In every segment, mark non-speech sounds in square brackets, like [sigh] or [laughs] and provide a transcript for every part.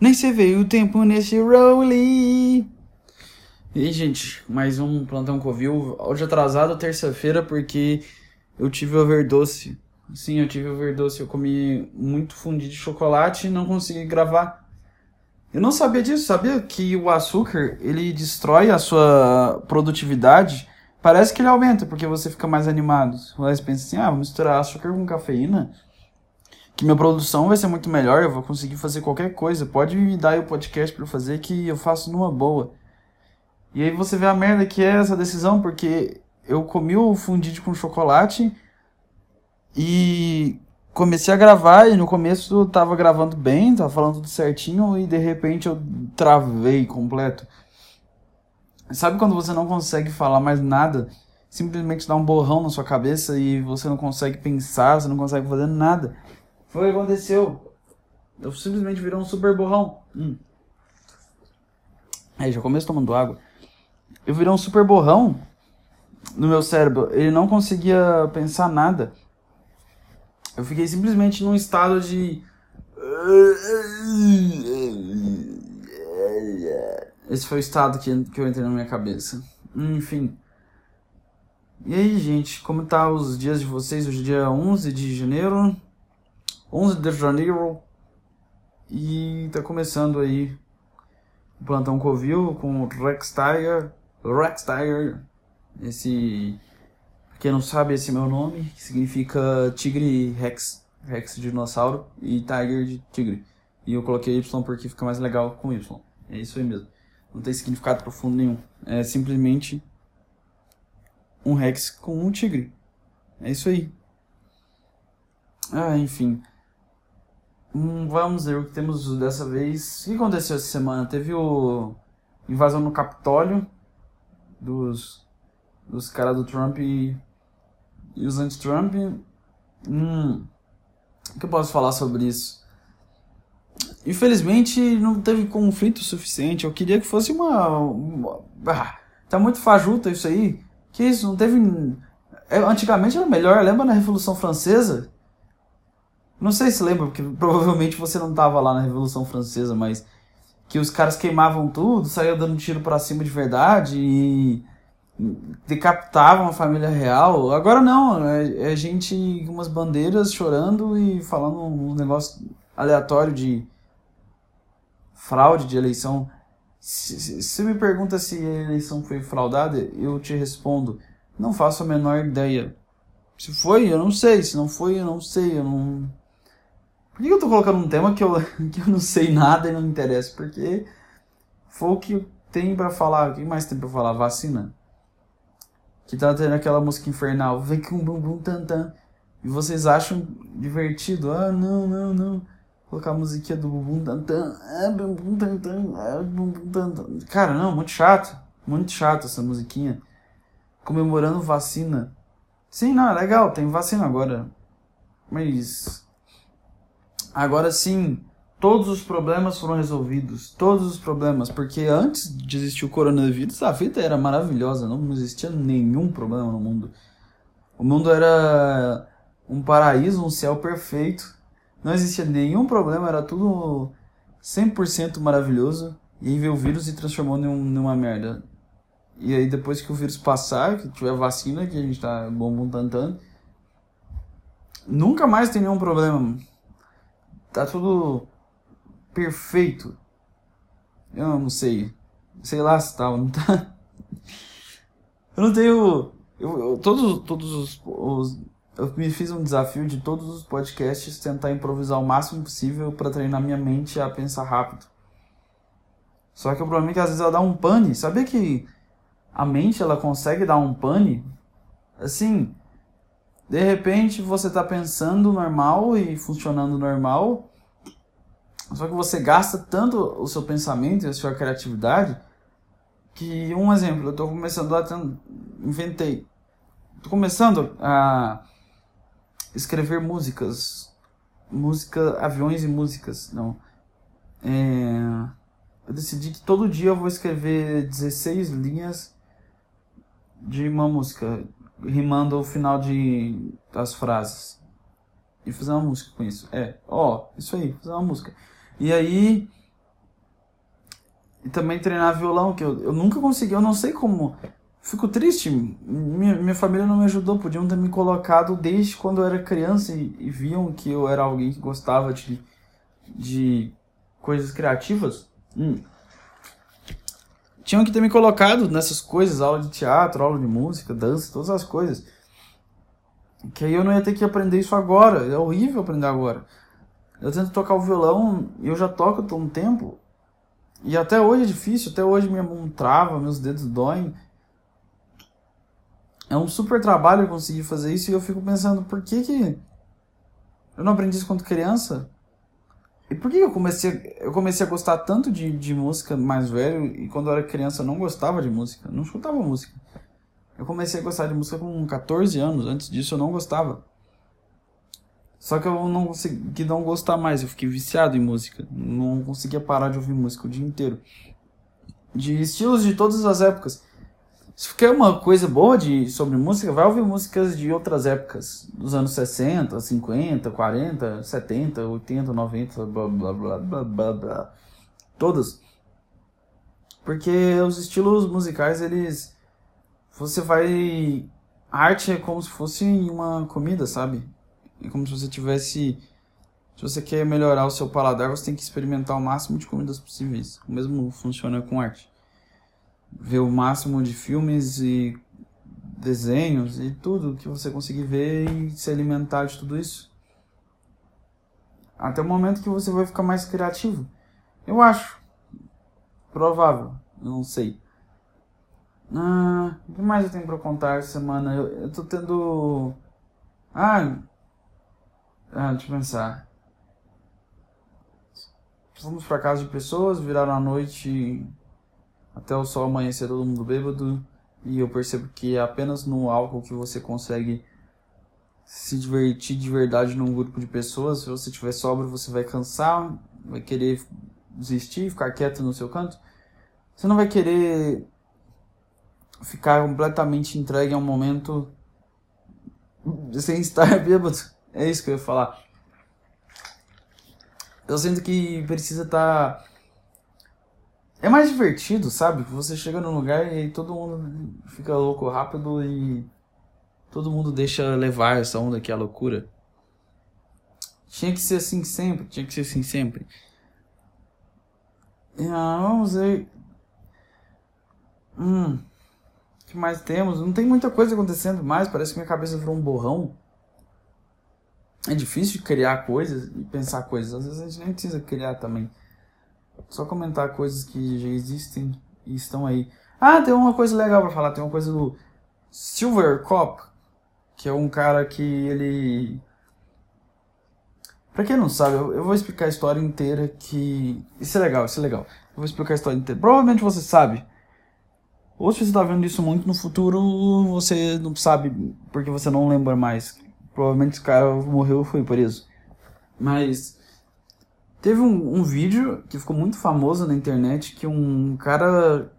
Nem se veio o tempo nesse role. E aí, gente, mais um plantão Covil. Hoje atrasado, terça-feira, porque eu tive overdose. Sim, eu tive overdose. Eu comi muito fundi de chocolate e não consegui gravar. Eu não sabia disso, sabia que o açúcar, ele destrói a sua produtividade. Parece que ele aumenta, porque você fica mais animado. Você pensa assim, ah, vou misturar açúcar com cafeína que minha produção vai ser muito melhor, eu vou conseguir fazer qualquer coisa. Pode me dar o podcast para fazer que eu faço numa boa. E aí você vê a merda que é essa decisão, porque eu comi o fundido com chocolate e comecei a gravar e no começo eu tava gravando bem, tava falando tudo certinho e de repente eu travei completo. Sabe quando você não consegue falar mais nada? Simplesmente dá um borrão na sua cabeça e você não consegue pensar, você não consegue fazer nada. Foi o que aconteceu. Eu simplesmente virei um super borrão. Hum. Aí, já começo tomando água. Eu virei um super borrão no meu cérebro. Ele não conseguia pensar nada. Eu fiquei simplesmente num estado de. Esse foi o estado que, que eu entrei na minha cabeça. Enfim. E aí, gente, como tá os dias de vocês? Hoje é dia 11 de janeiro 11 de janeiro e tá começando aí o plantão Covil com o Rex Tiger, Rex Tiger, esse quem não sabe esse é meu nome, que significa tigre Rex, Rex de dinossauro e Tiger de tigre. E eu coloquei Y porque fica mais legal com Y. É isso aí mesmo. Não tem significado profundo nenhum. É simplesmente um Rex com um tigre. É isso aí. Ah, enfim. Hum, vamos ver o que temos dessa vez. O que aconteceu essa semana? Teve o invasão no Capitólio dos, dos caras do Trump e, e os anti-Trump. Hum, o que eu posso falar sobre isso? Infelizmente não teve conflito suficiente. Eu queria que fosse uma. uma ah, tá muito fajuta isso aí. Que isso? Não teve. É, antigamente era melhor. Lembra na Revolução Francesa? Não sei se lembra, porque provavelmente você não tava lá na Revolução Francesa, mas que os caras queimavam tudo, saíam dando tiro para cima de verdade e decapitavam a família real. Agora não, é, é gente com umas bandeiras chorando e falando um negócio aleatório de fraude de eleição. Se, se me pergunta se a eleição foi fraudada, eu te respondo: não faço a menor ideia. Se foi, eu não sei. Se não foi, eu não sei. Eu não por que eu tô colocando um tema que eu, [laughs] que eu não sei nada e não me interessa? Porque foi o que tem para falar. O que mais tem pra falar? Vacina. Que tá tendo aquela música infernal. Vem com bum bum tan tan. E vocês acham divertido? Ah, não, não, não. Colocar a musiquinha do bum tan tan. Ah, bum bum tan tan. Ah, bum bum tan tan. Cara, não, muito chato. Muito chato essa musiquinha. Comemorando vacina. Sim, não, é legal, tem vacina agora. Mas Agora sim, todos os problemas foram resolvidos. Todos os problemas. Porque antes de existir o coronavírus, a vida era maravilhosa. Não existia nenhum problema no mundo. O mundo era um paraíso, um céu perfeito. Não existia nenhum problema, era tudo 100% maravilhoso. E aí veio o vírus e transformou num, numa merda. E aí depois que o vírus passar, que tiver vacina, que a gente tá bom, bom tantando, nunca mais tem nenhum problema tá tudo perfeito. Eu não sei. Sei lá se tá, não tá. [laughs] Eu não tenho. Eu, eu, todos todos os, os, Eu me fiz um desafio de todos os podcasts tentar improvisar o máximo possível para treinar minha mente a pensar rápido. Só que o problema é que às vezes ela dá um pane. Sabia que a mente ela consegue dar um pane? Assim, de repente você está pensando normal e funcionando normal, só que você gasta tanto o seu pensamento e a sua criatividade que, um exemplo, eu estou começando a. Inventei. Estou começando a escrever músicas. Música, aviões e músicas. Não. É, eu decidi que todo dia eu vou escrever 16 linhas de uma música rimando o final de, das frases. E fazer uma música com isso. É, ó, isso aí, fazer uma música. E aí, e também treinar violão, que eu, eu nunca consegui, eu não sei como. Fico triste, minha, minha família não me ajudou, podiam ter me colocado desde quando eu era criança e, e viam que eu era alguém que gostava de, de coisas criativas. Hum. Tinham que ter me colocado nessas coisas, aula de teatro, aula de música, dança, todas as coisas. Que aí eu não ia ter que aprender isso agora, é horrível aprender agora. Eu tento tocar o violão eu já toco há um tempo, e até hoje é difícil, até hoje minha mão trava, meus dedos doem. É um super trabalho conseguir fazer isso e eu fico pensando, por que que eu não aprendi isso quando criança? E por que eu comecei, eu comecei a gostar tanto de, de música mais velho e quando eu era criança eu não gostava de música, não escutava música. Eu comecei a gostar de música com 14 anos, antes disso eu não gostava. Só que eu não consegui não gostar mais, eu fiquei viciado em música. Não conseguia parar de ouvir música o dia inteiro. De estilos de todas as épocas. Se quer uma coisa boa de, sobre música, vai ouvir músicas de outras épocas. Dos anos 60, 50, 40, 70, 80, 90, blá blá blá blá blá blá. Todas. Porque os estilos musicais, eles. Você vai. A arte é como se fosse uma comida, sabe? É como se você tivesse. Se você quer melhorar o seu paladar, você tem que experimentar o máximo de comidas possíveis. O mesmo funciona com arte. Ver o máximo de filmes e desenhos e tudo que você conseguir ver e se alimentar de tudo isso. Até o momento que você vai ficar mais criativo. Eu acho. Provável. Eu não sei. Ah, o que mais eu tenho pra contar essa semana? Eu, eu tô tendo. Ah, ah, deixa eu pensar. Fomos pra casa de pessoas, viraram a noite até o sol amanhecer todo mundo bêbado. E eu percebo que é apenas no álcool que você consegue se divertir de verdade num grupo de pessoas. Se você estiver sóbrio, você vai cansar, vai querer desistir, ficar quieto no seu canto. Você não vai querer ficar completamente entregue a um momento sem estar [laughs] bêbado. É isso que eu ia falar. Eu sinto que precisa estar. É mais divertido, sabe? Você chega num lugar e todo mundo fica louco rápido e todo mundo deixa levar essa onda que é a loucura. Tinha que ser assim sempre, tinha que ser assim sempre. Ah, vamos ver. Hum. O que mais temos? Não tem muita coisa acontecendo mais, parece que minha cabeça virou um borrão é difícil criar coisas e pensar coisas. Às vezes a gente nem precisa criar também. Só comentar coisas que já existem e estão aí. Ah, tem uma coisa legal para falar. Tem uma coisa do Silver Cop, que é um cara que ele. Pra quem não sabe, eu, vou explicar a história inteira que. Isso é legal, isso é legal. Eu vou explicar a história inteira. Provavelmente você sabe. Ou se você tá vendo isso muito no futuro, você não sabe porque você não lembra mais Provavelmente esse cara morreu ou foi preso. Mas teve um, um vídeo que ficou muito famoso na internet que um cara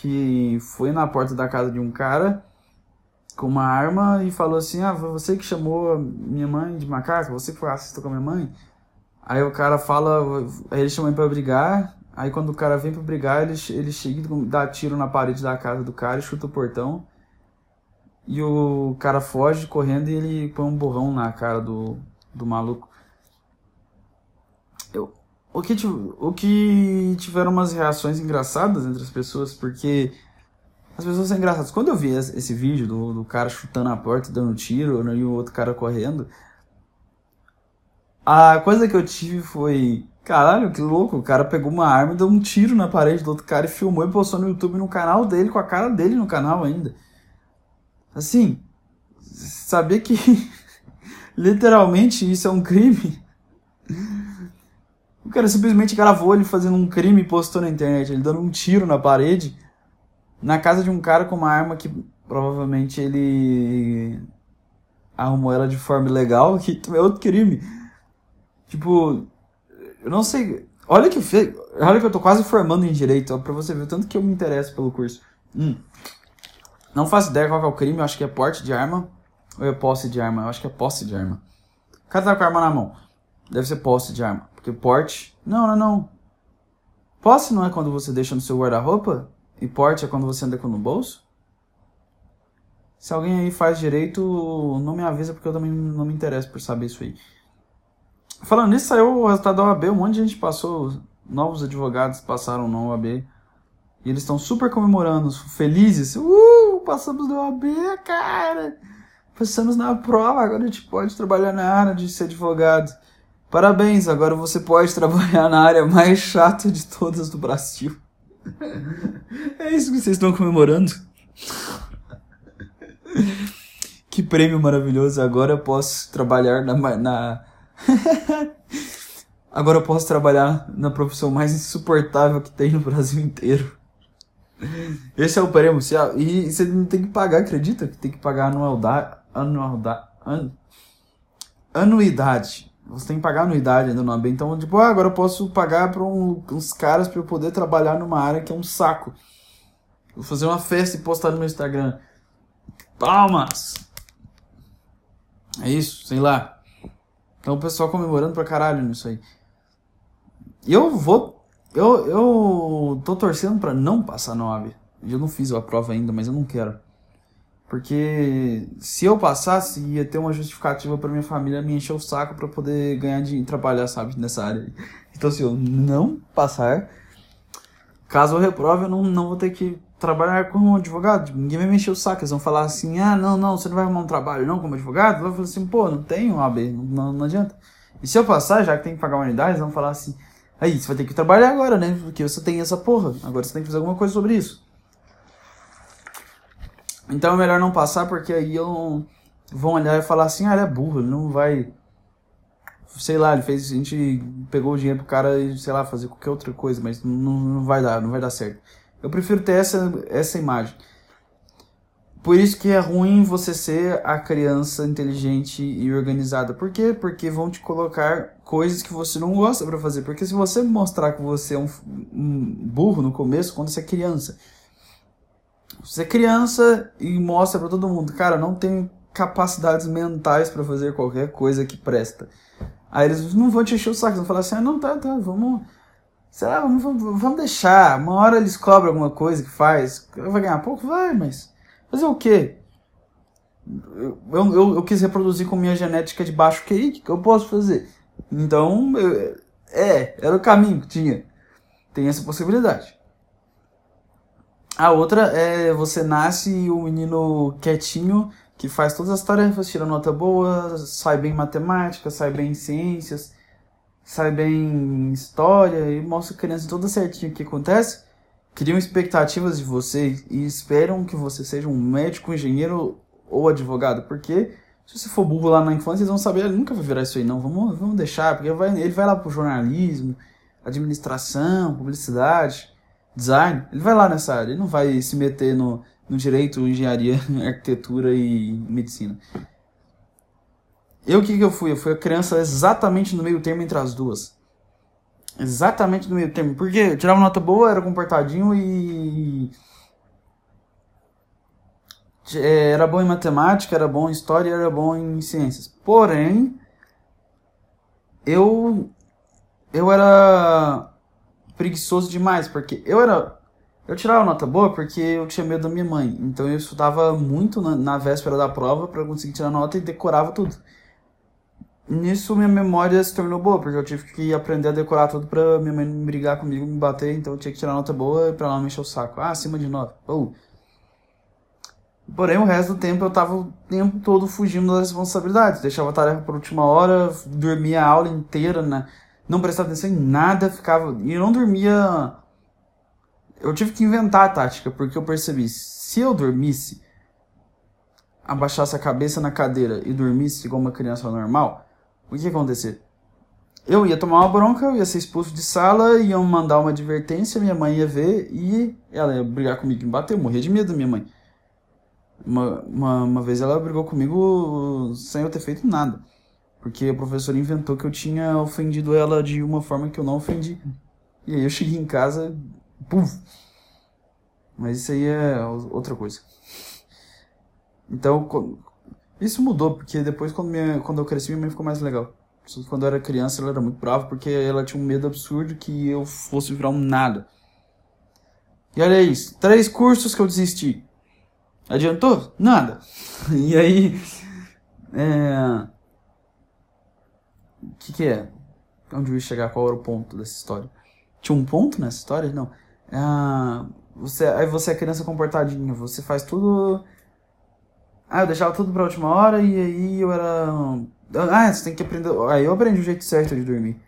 que foi na porta da casa de um cara com uma arma e falou assim: Ah, você que chamou minha mãe de macaco, você que foi racista com a minha mãe. Aí o cara fala, aí ele chama ele pra brigar. Aí quando o cara vem pra brigar, ele, ele chega e dá tiro na parede da casa do cara e chuta o portão. E o cara foge correndo e ele põe um borrão na cara do, do maluco. Eu, o, que, o que tiveram umas reações engraçadas entre as pessoas, porque as pessoas são engraçadas. Quando eu vi esse vídeo do, do cara chutando a porta, dando tiro, né, e o outro cara correndo, a coisa que eu tive foi. Caralho, que louco. O cara pegou uma arma e deu um tiro na parede do outro cara e filmou e postou no YouTube no canal dele, com a cara dele no canal ainda. Assim, saber que [laughs] literalmente isso é um crime. O cara simplesmente gravou ele fazendo um crime e postou na internet, ele dando um tiro na parede, na casa de um cara com uma arma que provavelmente ele arrumou ela de forma ilegal, que é outro crime. Tipo, eu não sei. Olha que fe... olha que eu tô quase formando em direito, ó, pra você ver o tanto que eu me interesso pelo curso. Hum. Não faço ideia qual é o crime, eu acho que é porte de arma ou é posse de arma. Eu acho que é posse de arma. O cara tá com a arma na mão. Deve ser posse de arma. Porque porte. Não, não, não. Posse não é quando você deixa no seu guarda-roupa? E porte é quando você anda com no bolso? Se alguém aí faz direito, não me avisa porque eu também não me interesso por saber isso aí. Falando nisso, saiu o resultado da OAB, um monte de gente passou, novos advogados passaram na OAB. E eles estão super comemorando, felizes. Uh, passamos na OAB, cara! Passamos na prova, agora a gente pode trabalhar na área de ser advogado. Parabéns, agora você pode trabalhar na área mais chata de todas do Brasil. É isso que vocês estão comemorando? Que prêmio maravilhoso! Agora eu posso trabalhar na. na... [laughs] Agora eu posso trabalhar na profissão mais insuportável que tem no Brasil inteiro. Esse é o prêmio. E você não tem que pagar, acredita? Que tem que pagar anualidade. anualidade an, anuidade. Você tem que pagar anuidade ainda no AB. Então, tipo, ah, agora eu posso pagar para um, uns caras para eu poder trabalhar numa área que é um saco. Vou fazer uma festa e postar no meu Instagram. Palmas! É isso, sei lá. Então o pessoal comemorando pra caralho nisso aí. Eu vou. Eu, eu tô torcendo pra não passar no AB. Eu não fiz a prova ainda, mas eu não quero. Porque se eu passasse, ia ter uma justificativa para minha família me encher o saco para poder ganhar dinheiro trabalhar, sabe, nessa área. Então, se eu não passar, caso eu reprove, eu não, não vou ter que trabalhar como advogado. Ninguém vai me encher o saco. Eles vão falar assim: ah, não, não, você não vai arrumar um trabalho não como advogado? Vou falar assim: pô, não tenho AB, não, não, não adianta. E se eu passar, já que tem que pagar uma unidade, eles vão falar assim: aí, você vai ter que trabalhar agora, né? Porque você tem essa porra. Agora você tem que fazer alguma coisa sobre isso. Então é melhor não passar, porque aí eu vão olhar e falar assim, ah, ele é burro, ele não vai. Sei lá, ele fez. A gente pegou o dinheiro pro cara e, sei lá, fazer qualquer outra coisa, mas não, não vai dar, não vai dar certo. Eu prefiro ter essa, essa imagem. Por isso que é ruim você ser a criança inteligente e organizada. Por quê? Porque vão te colocar coisas que você não gosta para fazer. Porque se você mostrar que você é um, um burro no começo, quando você é criança, você é criança e mostra para todo mundo, cara, não tenho capacidades mentais para fazer qualquer coisa que presta. Aí eles não vão te encher o saco, vão falar assim, ah, não, tá, tá, vamos, vamos, vamos, vamos deixar. Uma hora eles cobram alguma coisa que faz, vai ganhar pouco? Vai, mas fazer o quê? Eu, eu, eu quis reproduzir com minha genética de baixo QI, o que eu posso fazer? Então, eu, é, era o caminho que tinha. Tem essa possibilidade. A outra é você nasce e o menino quietinho, que faz todas as tarefas, tira nota boa, sai bem em matemática, sai bem em ciências, sai bem em história e mostra a criança toda certinho o que acontece. Criam expectativas de você e esperam que você seja um médico, engenheiro ou advogado, porque se você for burro lá na infância, eles vão saber, ele nunca vai virar isso aí, não. Vamos, vamos deixar, porque ele vai, ele vai lá pro jornalismo, administração, publicidade design, ele vai lá nessa área, ele não vai se meter no, no direito, engenharia, [laughs] arquitetura e medicina. Eu o que, que eu fui? Eu fui a criança exatamente no meio termo entre as duas. Exatamente no meio termo. Porque eu tirava nota boa, era comportadinho e. É, era bom em matemática, era bom em história, era bom em ciências. Porém, eu eu era preguiçoso demais, porque eu era. Eu tirava nota boa porque eu tinha medo da minha mãe. Então eu estudava muito na, na véspera da prova para conseguir tirar nota e decorava tudo. Nisso minha memória se tornou boa, porque eu tive que aprender a decorar tudo pra minha mãe não brigar comigo, me bater, então eu tinha que tirar nota boa pra ela não me encher o saco. Ah, acima de nota. Oh. Porém, o resto do tempo eu tava o tempo todo fugindo das responsabilidades. Deixava a tarefa por última hora, dormia a aula inteira, né? Não prestava atenção em nada, ficava. E eu não dormia. Eu tive que inventar a tática, porque eu percebi, se eu dormisse, abaixasse a cabeça na cadeira e dormisse igual uma criança normal, o que ia acontecer? Eu ia tomar uma bronca, eu ia ser expulso de sala, iam mandar uma advertência, minha mãe ia ver e ela ia brigar comigo, me bater, eu morria de medo minha mãe. Uma, uma, uma vez ela brigou comigo sem eu ter feito nada. Porque a professora inventou que eu tinha ofendido ela de uma forma que eu não ofendi. E aí eu cheguei em casa, puf! Mas isso aí é outra coisa. Então, isso mudou, porque depois, quando, minha, quando eu cresci, minha mãe ficou mais legal. Quando eu era criança ela era muito brava porque ela tinha um medo absurdo que eu fosse virar um nada. E olha isso, três cursos que eu desisti. Adiantou? Nada. [laughs] E aí. É. O que, que é? Onde eu ia chegar? Qual era o ponto dessa história? Tinha um ponto nessa história? Não. Ah, você, aí você é criança comportadinha, você faz tudo. Ah, eu deixava tudo pra última hora e aí eu era. Ah, você tem que aprender. Aí eu aprendi o jeito certo de dormir.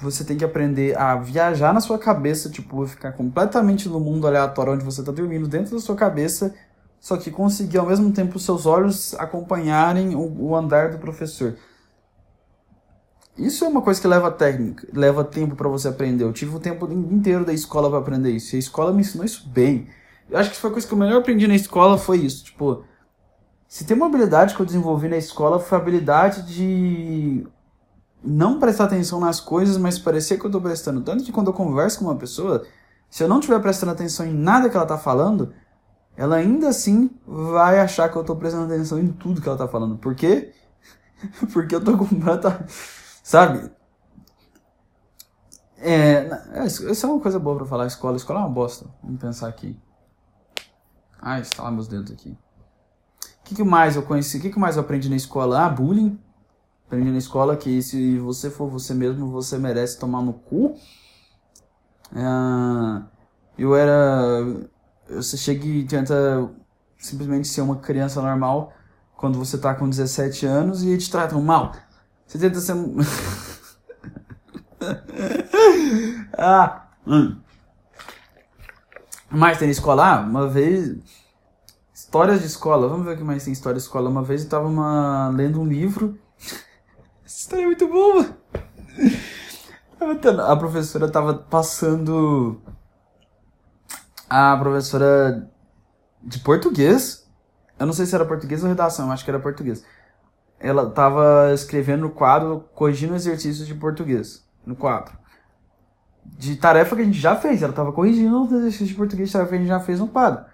Você tem que aprender a viajar na sua cabeça, tipo, ficar completamente no mundo aleatório onde você tá dormindo, dentro da sua cabeça, só que conseguir ao mesmo tempo seus olhos acompanharem o, o andar do professor. Isso é uma coisa que leva técnica, leva tempo para você aprender. Eu tive o tempo inteiro da escola para aprender isso. E a escola me ensinou isso bem. Eu acho que foi a coisa que eu melhor aprendi na escola foi isso. Tipo, se tem uma habilidade que eu desenvolvi na escola foi a habilidade de não prestar atenção nas coisas, mas parecer que eu tô prestando. Tanto que quando eu converso com uma pessoa, se eu não estiver prestando atenção em nada que ela tá falando, ela ainda assim vai achar que eu tô prestando atenção em tudo que ela tá falando. Por quê? [laughs] Porque eu tô completa Sabe? É, isso é uma coisa boa pra falar. Escola, escola é uma bosta. Vamos pensar aqui. Ai, lá meus dedos aqui. O que, que mais eu conheci? O que, que mais eu aprendi na escola? Ah, bullying. Aprendi na escola que se você for você mesmo, você merece tomar no cu. É, eu era. Você chega e tenta simplesmente ser uma criança normal quando você tá com 17 anos e te tratam mal. Você tenta ser. [laughs] ah. Hum. Mais tem escola? Ah, uma vez. Histórias de escola. Vamos ver o que mais tem história de escola. Uma vez eu tava uma... lendo um livro. [laughs] Essa história é muito boa. A professora tava passando. A professora de português. Eu não sei se era português ou redação, acho que era português ela estava escrevendo no quadro, corrigindo exercícios de português, no quadro. De tarefa que a gente já fez, ela estava corrigindo os exercícios de português, tarefa que a gente já fez no quadro.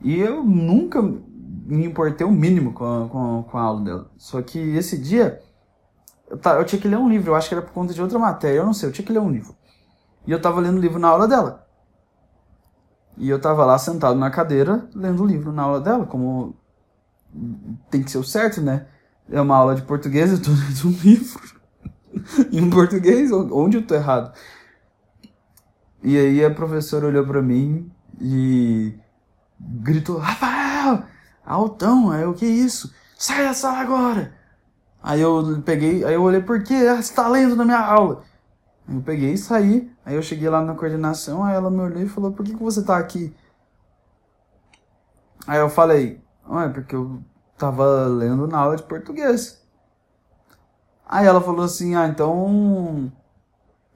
E eu nunca me importei o mínimo com a, com, com a aula dela. Só que esse dia, eu, eu tinha que ler um livro, eu acho que era por conta de outra matéria, eu não sei, eu tinha que ler um livro. E eu estava lendo o livro na aula dela. E eu estava lá sentado na cadeira, lendo o livro na aula dela, como tem que ser o certo, né? É uma aula de português, eu tô lendo um [laughs] livro em português, onde eu tô errado? E aí a professora olhou para mim e gritou, Rafael, altão, aí o que é isso? Sai da sala agora! Aí eu peguei, aí eu olhei, por quê? Ah, você tá lendo na minha aula. Eu peguei e saí, aí eu cheguei lá na coordenação, aí ela me olhou e falou, por que, que você tá aqui? Aí eu falei, ah, é porque eu tava lendo na aula de português. Aí ela falou assim: Ah, então.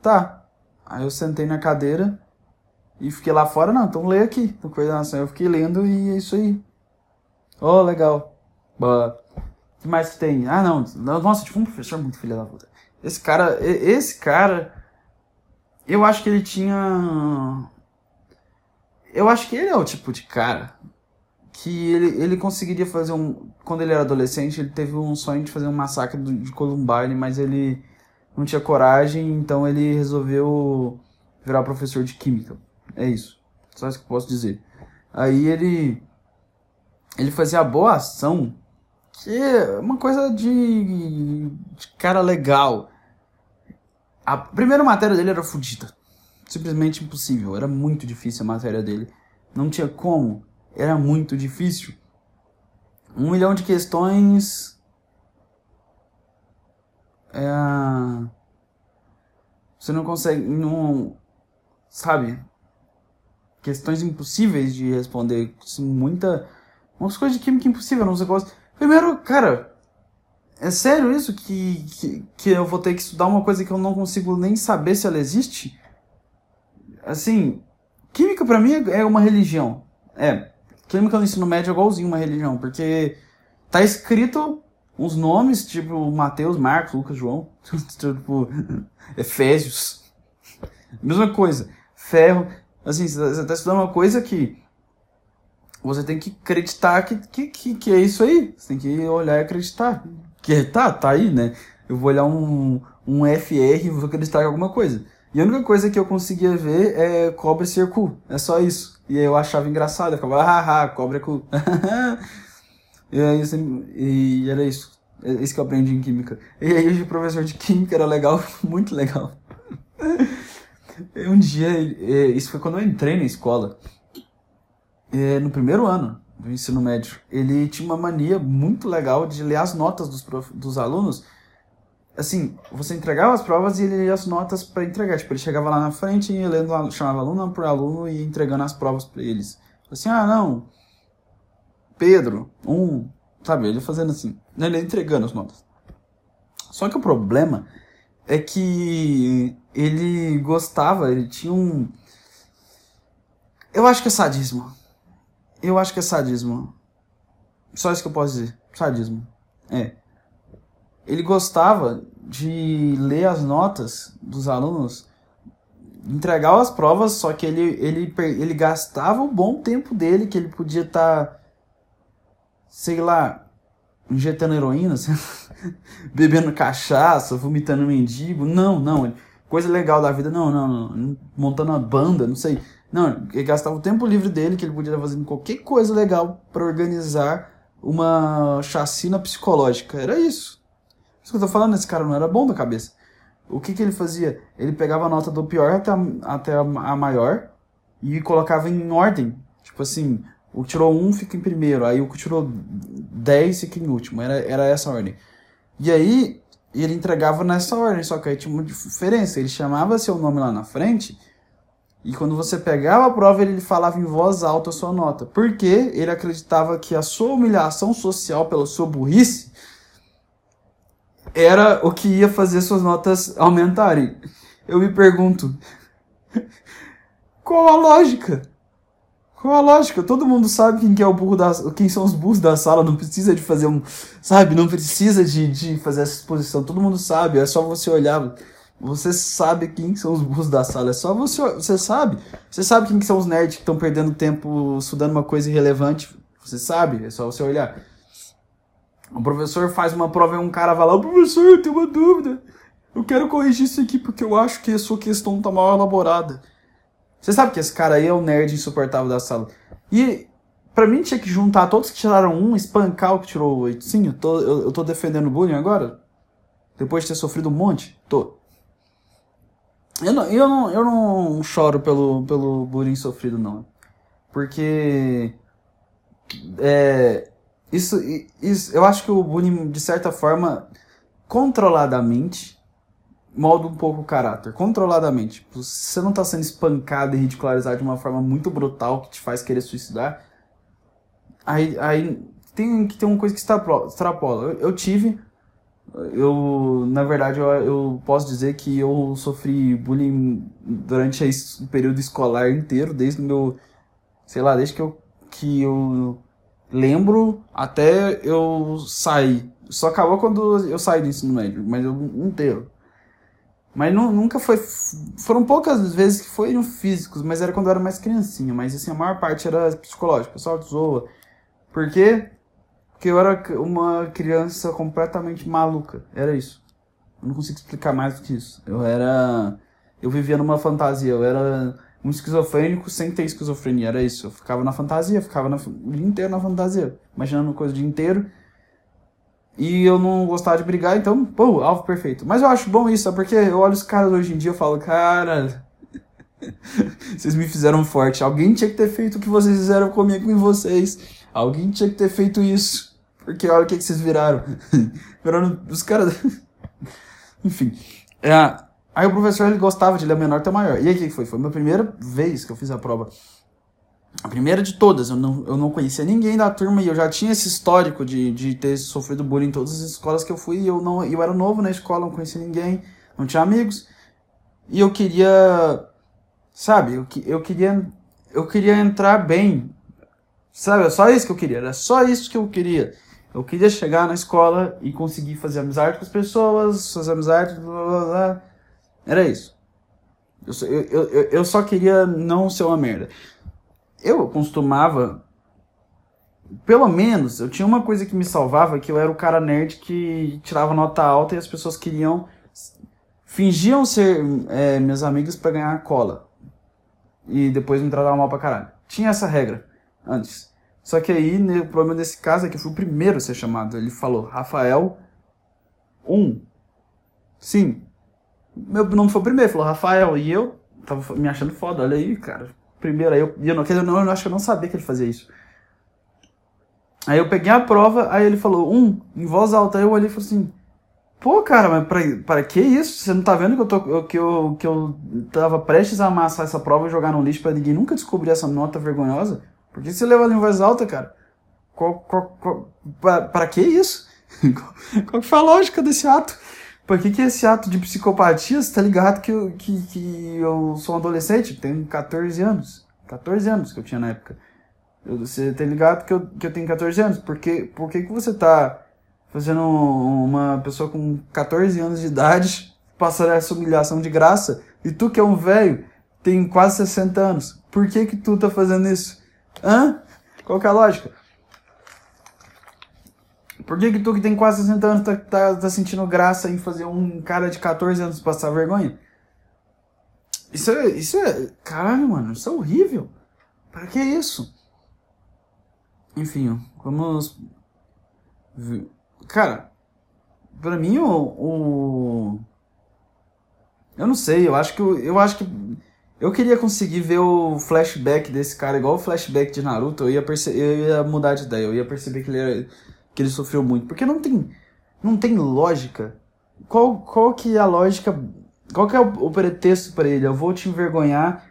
Tá. Aí eu sentei na cadeira e fiquei lá fora. Não, então lê aqui, no coordenação. Eu fiquei lendo e é isso aí. Oh, legal. O que mais que tem? Ah, não. Nossa, tipo um professor muito filho da puta. Esse cara, esse cara, eu acho que ele tinha. Eu acho que ele é o tipo de cara que ele, ele conseguiria fazer um. Quando ele era adolescente, ele teve um sonho de fazer um massacre de Columbine, mas ele não tinha coragem, então ele resolveu virar professor de química. É isso. Só isso que eu posso dizer. Aí ele. Ele fazia boa ação, que é uma coisa de, de cara legal. A primeira matéria dele era fodida. Simplesmente impossível. Era muito difícil a matéria dele. Não tinha como era muito difícil. Um milhão de questões. É, você não consegue. Não, sabe? Questões impossíveis de responder. Assim, muita. Umas coisas de química impossível, não sei qual. Primeiro, cara. É sério isso que, que, que eu vou ter que estudar uma coisa que eu não consigo nem saber se ela existe? Assim, química para mim é uma religião. É, Química no ensino médio é igualzinho uma religião, porque tá escrito uns nomes, tipo Mateus, Marcos, Lucas, João, [laughs] tipo Efésios. Mesma coisa. Ferro. Assim, você tá estudando uma coisa que você tem que acreditar que, que, que, que é isso aí. Você tem que olhar e acreditar. Que tá, tá aí, né? Eu vou olhar um, um FR e vou acreditar em alguma coisa. E a única coisa que eu conseguia ver é cobra ser cu. É só isso. E eu achava engraçado. Eu ficava, haha, cobra é cu. [laughs] e, aí, e era isso. É isso que eu aprendi em química. E aí o professor de química era legal, [laughs] muito legal. um dia, é, isso foi quando eu entrei na escola. É, no primeiro ano do ensino médio. Ele tinha uma mania muito legal de ler as notas dos, prof, dos alunos assim, você entregava as provas e ele ia as notas para entregar. Tipo, ele chegava lá na frente e lendo, chamava aluno por aluno e entregando as provas para eles. Assim, ah, não, Pedro, um, sabe? Ele fazendo assim, ele entregando as notas. Só que o problema é que ele gostava, ele tinha um. Eu acho que é sadismo. Eu acho que é sadismo. Só isso que eu posso dizer. Sadismo. É ele gostava de ler as notas dos alunos, entregar as provas, só que ele, ele, ele gastava o bom tempo dele, que ele podia estar, tá, sei lá, injetando heroína, [laughs] bebendo cachaça, vomitando mendigo. Não, não. Coisa legal da vida, não, não, não. Montando uma banda, não sei. Não, ele gastava o tempo livre dele, que ele podia estar fazendo qualquer coisa legal para organizar uma chacina psicológica. Era isso. Isso que eu tô falando, esse cara não era bom da cabeça. O que que ele fazia? Ele pegava a nota do pior até a, até a maior e colocava em ordem. Tipo assim, o que tirou um fica em primeiro, aí o que tirou 10 fica em último. Era, era essa a ordem. E aí, ele entregava nessa ordem, só que aí tinha uma diferença. Ele chamava seu nome lá na frente e quando você pegava a prova, ele falava em voz alta a sua nota. Porque ele acreditava que a sua humilhação social pela sua burrice era o que ia fazer suas notas aumentarem. Eu me pergunto, qual a lógica? Qual a lógica? Todo mundo sabe quem que é o burro da, quem são os burros da sala, não precisa de fazer um, sabe, não precisa de, de fazer essa exposição. Todo mundo sabe, é só você olhar. Você sabe quem são os burros da sala, é só você, você sabe. Você sabe quem que são os nerds que estão perdendo tempo estudando uma coisa irrelevante. Você sabe, é só você olhar. O professor faz uma prova e um cara vai lá, professor, eu tenho uma dúvida. Eu quero corrigir isso aqui porque eu acho que a sua questão tá mal elaborada. Você sabe que esse cara aí é o nerd insuportável da sala. E pra mim tinha que juntar todos que tiraram um, espancar o que tirou oito. Sim, eu tô, eu, eu tô defendendo o bullying agora. Depois de ter sofrido um monte? Tô. Eu não, eu não, eu não choro pelo, pelo bullying sofrido, não. Porque. É, isso, isso, eu acho que o bullying, de certa forma, controladamente, molda um pouco o caráter. Controladamente. Tipo, se você não está sendo espancado e ridicularizado de uma forma muito brutal que te faz querer suicidar, aí, aí tem que ter uma coisa que extrapola. Eu, eu tive. Eu, na verdade, eu, eu posso dizer que eu sofri bullying durante o período escolar inteiro, desde o meu. Sei lá, desde que eu. Que eu lembro até eu sair. Só acabou quando eu saí do ensino médio, mas eu inteiro. Mas não, nunca foi. Foram poucas vezes que foram físicos, mas era quando eu era mais criancinha. Mas assim, a maior parte era psicológico. O pessoal zoa. Por quê? Porque eu era uma criança completamente maluca. Era isso. Eu não consigo explicar mais do que isso. Eu era. Eu vivia numa fantasia. Eu era um esquizofrênico sem ter esquizofrenia, era isso. Eu ficava na fantasia, ficava na, o dia inteiro na fantasia, imaginando coisa o dia inteiro. E eu não gostava de brigar, então, pô, alvo perfeito. Mas eu acho bom isso, sabe? Porque eu olho os caras hoje em dia e falo, cara, [laughs] vocês me fizeram forte. Alguém tinha que ter feito o que vocês fizeram comigo e vocês. Alguém tinha que ter feito isso. Porque olha o que, que vocês viraram. [laughs] viraram os caras. [laughs] Enfim. É, Aí o professor ele gostava de ler menor até maior. E aí o que foi? Foi a minha primeira vez que eu fiz a prova. A primeira de todas. Eu não, eu não conhecia ninguém da turma e eu já tinha esse histórico de, de ter sofrido bullying em todas as escolas que eu fui. E eu, não, eu era novo na escola, não conhecia ninguém, não tinha amigos. E eu queria. Sabe? Eu, eu queria. Eu queria entrar bem. Sabe? É só isso que eu queria. Era só isso que eu queria. Eu queria chegar na escola e conseguir fazer amizade com as pessoas, fazer amizade, blá blá blá era isso. Eu só, eu, eu, eu só queria não ser uma merda. Eu costumava pelo menos, eu tinha uma coisa que me salvava, que eu era o cara nerd que tirava nota alta e as pessoas queriam. fingiam ser é, meus amigos para ganhar cola. E depois me tratavam mal pra caralho. Tinha essa regra antes. Só que aí, o problema desse caso é que eu fui o primeiro a ser chamado. Ele falou, Rafael, um. Sim. Meu nome foi o primeiro, falou Rafael. E eu tava me achando foda, olha aí, cara. Primeiro, aí eu, eu, não, eu, não, eu acho que eu não sabia que ele fazia isso. Aí eu peguei a prova, aí ele falou, um, em voz alta. Aí eu olhei e falei assim, pô, cara, mas pra, pra que isso? Você não tá vendo que eu, tô, que, eu, que eu tava prestes a amassar essa prova e jogar no lixo pra ninguém nunca descobrir essa nota vergonhosa? Por que você levou ela em voz alta, cara? Qual, qual, qual, pra, pra que isso? [laughs] qual que foi a lógica desse ato? Por que, que esse ato de psicopatia, você tá ligado que eu, que, que eu sou um adolescente? Tenho 14 anos. 14 anos que eu tinha na época. Eu, você tem ligado que eu, que eu tenho 14 anos? Por que, por que, que você tá fazendo uma pessoa com 14 anos de idade passar essa humilhação de graça? E tu que é um velho, tem quase 60 anos. Por que que tu tá fazendo isso? Hã? Qual que é a lógica? Por que que tu que tem quase 60 anos tá, tá, tá sentindo graça em fazer um cara de 14 anos passar vergonha? Isso é, isso é, caralho, mano, isso é horrível. Para que isso? Enfim, vamos. Cara, pra mim o, o. Eu não sei, eu acho que. Eu acho que. Eu queria conseguir ver o flashback desse cara igual o flashback de Naruto, eu ia, perce... eu ia mudar de ideia, eu ia perceber que ele, era... que ele sofreu muito. Porque não tem. Não tem lógica. Qual, qual que é a lógica. Qual que é o, o pretexto para ele? Eu vou te envergonhar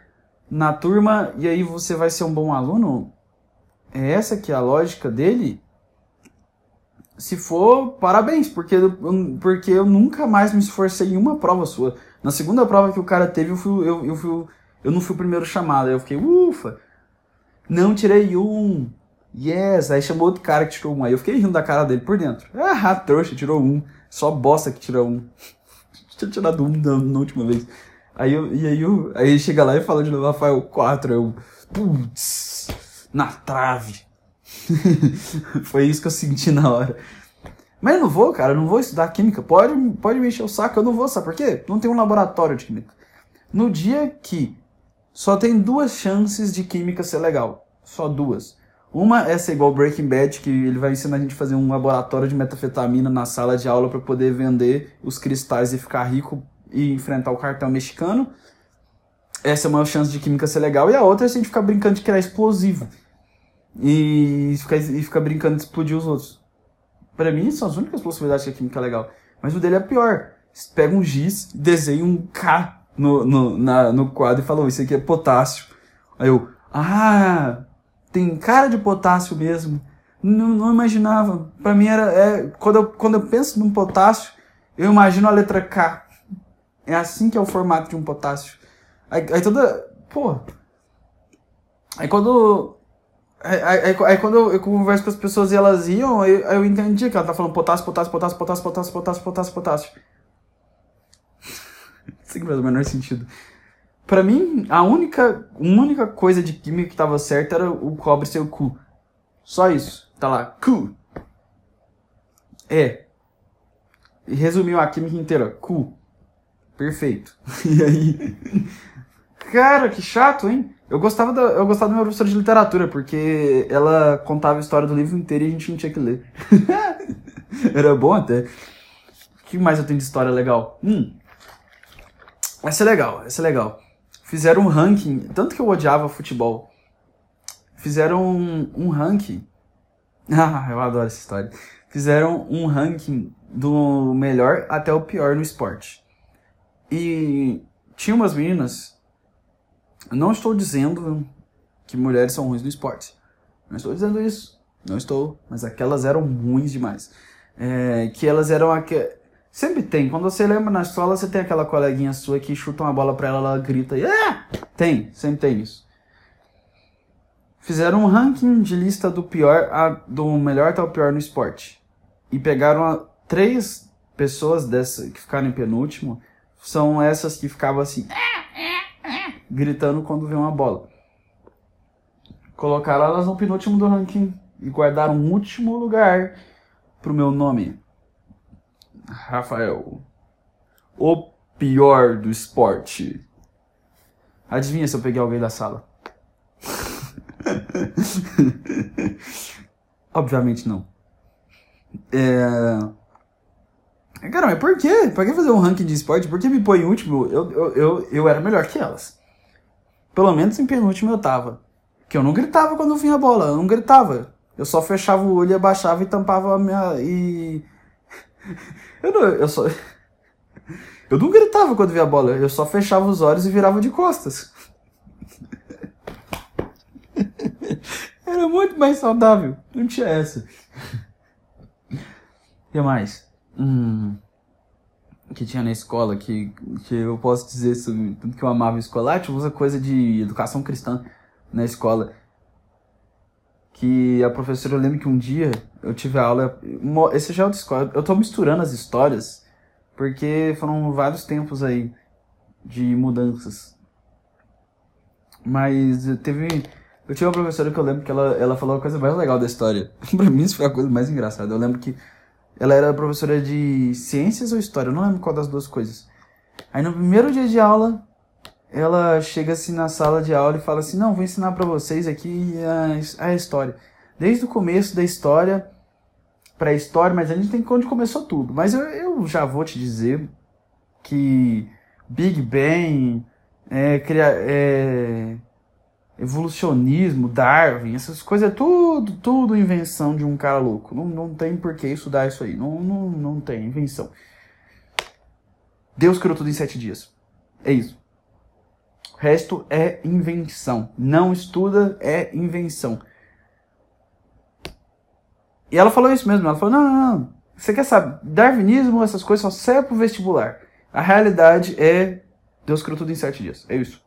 na turma e aí você vai ser um bom aluno? é essa que é a lógica dele, se for, parabéns, porque, porque eu nunca mais me esforcei em uma prova sua. Na segunda prova que o cara teve, eu, fui, eu, eu, fui, eu não fui o primeiro chamado, eu fiquei, ufa, não tirei um. Yes, aí chamou outro cara que tirou um. Aí eu fiquei rindo da cara dele por dentro. Ah, trouxa, tirou um. Só bosta que tirou um. [laughs] Tinha tirado um na, na, última vez. Aí eu, e aí, eu, aí chega lá e fala de novo, Rafael, 4. Eu, putz na trave. [laughs] Foi isso que eu senti na hora. Mas eu não vou, cara, eu não vou estudar química. Pode, pode me encher o saco, eu não vou, sabe por quê? Não tem um laboratório de química. No dia que só tem duas chances de química ser legal. Só duas. Uma é ser igual Breaking Bad, que ele vai ensinar a gente a fazer um laboratório de metafetamina na sala de aula para poder vender os cristais e ficar rico e enfrentar o cartão mexicano. Essa é uma chance de química ser legal. E a outra é a gente ficar brincando de criar explosivo e ficar, e ficar brincando de explodir os outros. Para mim, são as únicas possibilidades que a química é legal. Mas o dele é pior. Pega um giz, desenha um K no, no, na, no quadro e fala, isso aqui é potássio. Aí eu, ah, tem cara de potássio mesmo. Não, não imaginava. Para mim era, é, quando eu, quando eu penso num potássio, eu imagino a letra K. É assim que é o formato de um potássio. Aí, aí toda, pô. Aí quando Aí, aí, aí, quando eu, eu, converso com as pessoas e elas iam, aí, eu entendi que ela tá falando potássio, potássio, potássio, potássio, potássio, potássio, potássio, potássio. [laughs] Isso que faz o menor sentido. Pra mim, a única, única coisa de química que tava certa era o cobre ser o cu. Só isso. Tá lá, cu. É. E resumiu a química inteira. Cu. Perfeito. [laughs] E aí. Cara, que chato, hein? Eu gostava, da, eu gostava da minha professora de literatura, porque ela contava a história do livro inteiro e a gente não tinha que ler. [laughs] Era bom até. O que mais eu tenho de história legal? Hum. Essa é legal, essa é legal. Fizeram um ranking, tanto que eu odiava futebol. Fizeram um, um ranking. [laughs] Ah, eu adoro essa história. Fizeram um ranking do melhor até o pior no esporte. E tinha umas meninas não estou dizendo que mulheres são ruins no esporte. Não estou dizendo isso. Não estou. Mas aquelas eram ruins demais. É, que elas eram aquelas. Sempre tem. Quando você lembra na escola, você tem aquela coleguinha sua que chuta uma bola pra ela, ela grita e. Ah! Tem, sempre tem isso. Fizeram um ranking de lista do pior a, do melhor até o pior no esporte. E pegaram a, três pessoas dessa que ficaram em penúltimo. São essas que ficavam assim. Gritando quando vê uma bola. Colocaram elas no penúltimo do ranking e guardar um último lugar pro meu nome. Rafael. O pior do esporte. Adivinha se eu peguei alguém da sala? [laughs] Obviamente não. É... Cara, mas por quê? Por que fazer um ranking de esporte? Por que me põe em último? Eu, eu, eu, eu era melhor que elas. Pelo menos em penúltimo eu tava. Que eu não gritava quando vinha a bola, eu não gritava. Eu só fechava o olho, abaixava e tampava a minha. e. [laughs] eu não. Eu só. [laughs] Eu não gritava quando via a bola, eu só fechava os olhos e virava de costas. [laughs] Era muito mais saudável. Não tinha essa. O que mais? Hum, que tinha na escola que, que eu posso dizer sobre tudo que eu amava escolar. Tinha usa coisa de educação cristã na escola. Que a professora, eu lembro que um dia eu tive aula. Esse já é outra escola. Eu tô misturando as histórias porque foram vários tempos aí de mudanças. Mas teve. Eu tinha uma professora que eu lembro que ela, ela falou a coisa mais legal da história. [laughs] pra mim isso foi a coisa mais engraçada. Eu lembro que ela era professora de ciências ou história, eu não lembro qual das duas coisas. Aí no primeiro dia de aula, ela chega assim na sala de aula e fala assim: Não, vou ensinar para vocês aqui a, a história. Desde o começo da história pré-história, mas a gente tem onde começou tudo. Mas eu, eu já vou te dizer que Big Bang, é, cria, é, evolucionismo, Darwin, essas coisas é tudo, tudo invenção de um cara louco. Não, não tem por que estudar isso aí. Não, não, não tem invenção. Deus criou tudo em sete dias. É isso. Resto é invenção. Não estuda, é invenção. E ela falou isso mesmo. Ela falou: não, não, não. Você quer saber? Darwinismo, essas coisas só servem pro vestibular. A realidade é Deus criou tudo em sete dias. É isso.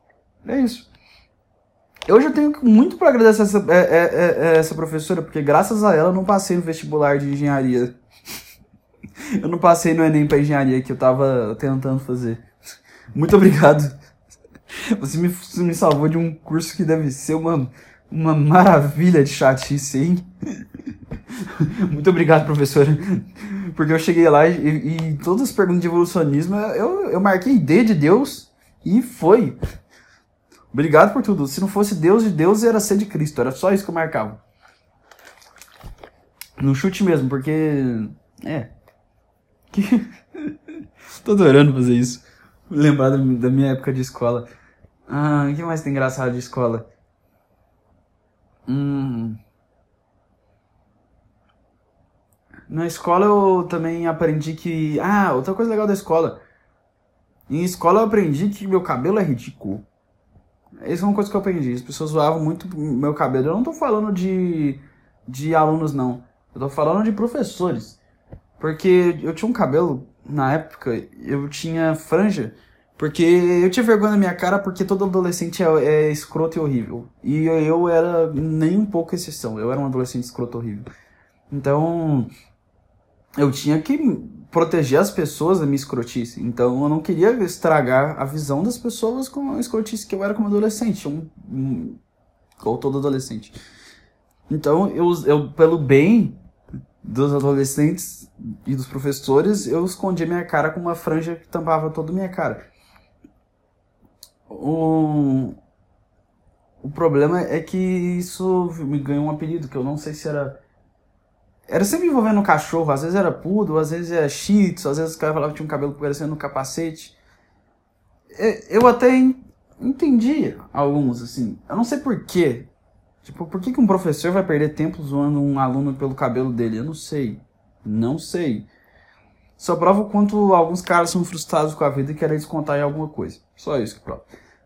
É isso. Eu já tenho muito para agradecer essa, é, é, é, é, essa professora, porque graças a ela eu não passei no vestibular de engenharia. [laughs] eu não passei no Enem para engenharia que eu tava tentando fazer. Muito obrigado. [laughs] Você me, você me salvou de um curso que deve ser uma, uma maravilha de chatice, hein? [laughs] Muito obrigado, professora. Porque eu cheguei lá e, e, todas as perguntas de evolucionismo eu, eu marquei D de Deus e foi. Obrigado por tudo. Se não fosse Deus de Deus, era ser de Cristo. Era só isso que eu marcava. No chute mesmo, porque. É. Que... [laughs] Tô adorando fazer isso. Lembrar da minha época de escola. Ah, o que mais tem engraçado de escola? Hum. Na escola eu também aprendi que. Ah, outra coisa legal da escola. Em escola eu aprendi que meu cabelo é ridículo. Essa é uma coisa que eu aprendi. As pessoas zoavam muito meu cabelo. Eu não tô falando de, de alunos, não. Eu tô falando de professores. Porque eu tinha um cabelo, na época, eu tinha franja. Porque eu tinha vergonha na minha cara porque todo adolescente é, é escroto e horrível. E eu, eu era nem um pouco exceção. Eu era um adolescente escroto horrível. Então, eu tinha que proteger as pessoas da minha escrotice. Então eu não queria estragar a visão das pessoas com a escrotice que eu era como adolescente, um, um, ou todo adolescente. Então eu, eu, pelo bem dos adolescentes e dos professores, eu escondia minha cara com uma franja que tampava toda a minha cara. O, o problema é que isso me ganhou um apelido que eu não sei se era era sempre envolvendo um cachorro, às vezes era pudo, às vezes era shih às vezes os caras falavam que tinha um cabelo parecendo um capacete. É, eu até entendi alguns, assim. Eu não sei porquê. Tipo, por que, que um professor vai perder tempo zoando um aluno pelo cabelo dele? Eu não sei. Não sei. Só prova o quanto alguns caras são frustrados com a vida e querem descontar em alguma coisa. Só isso que prova.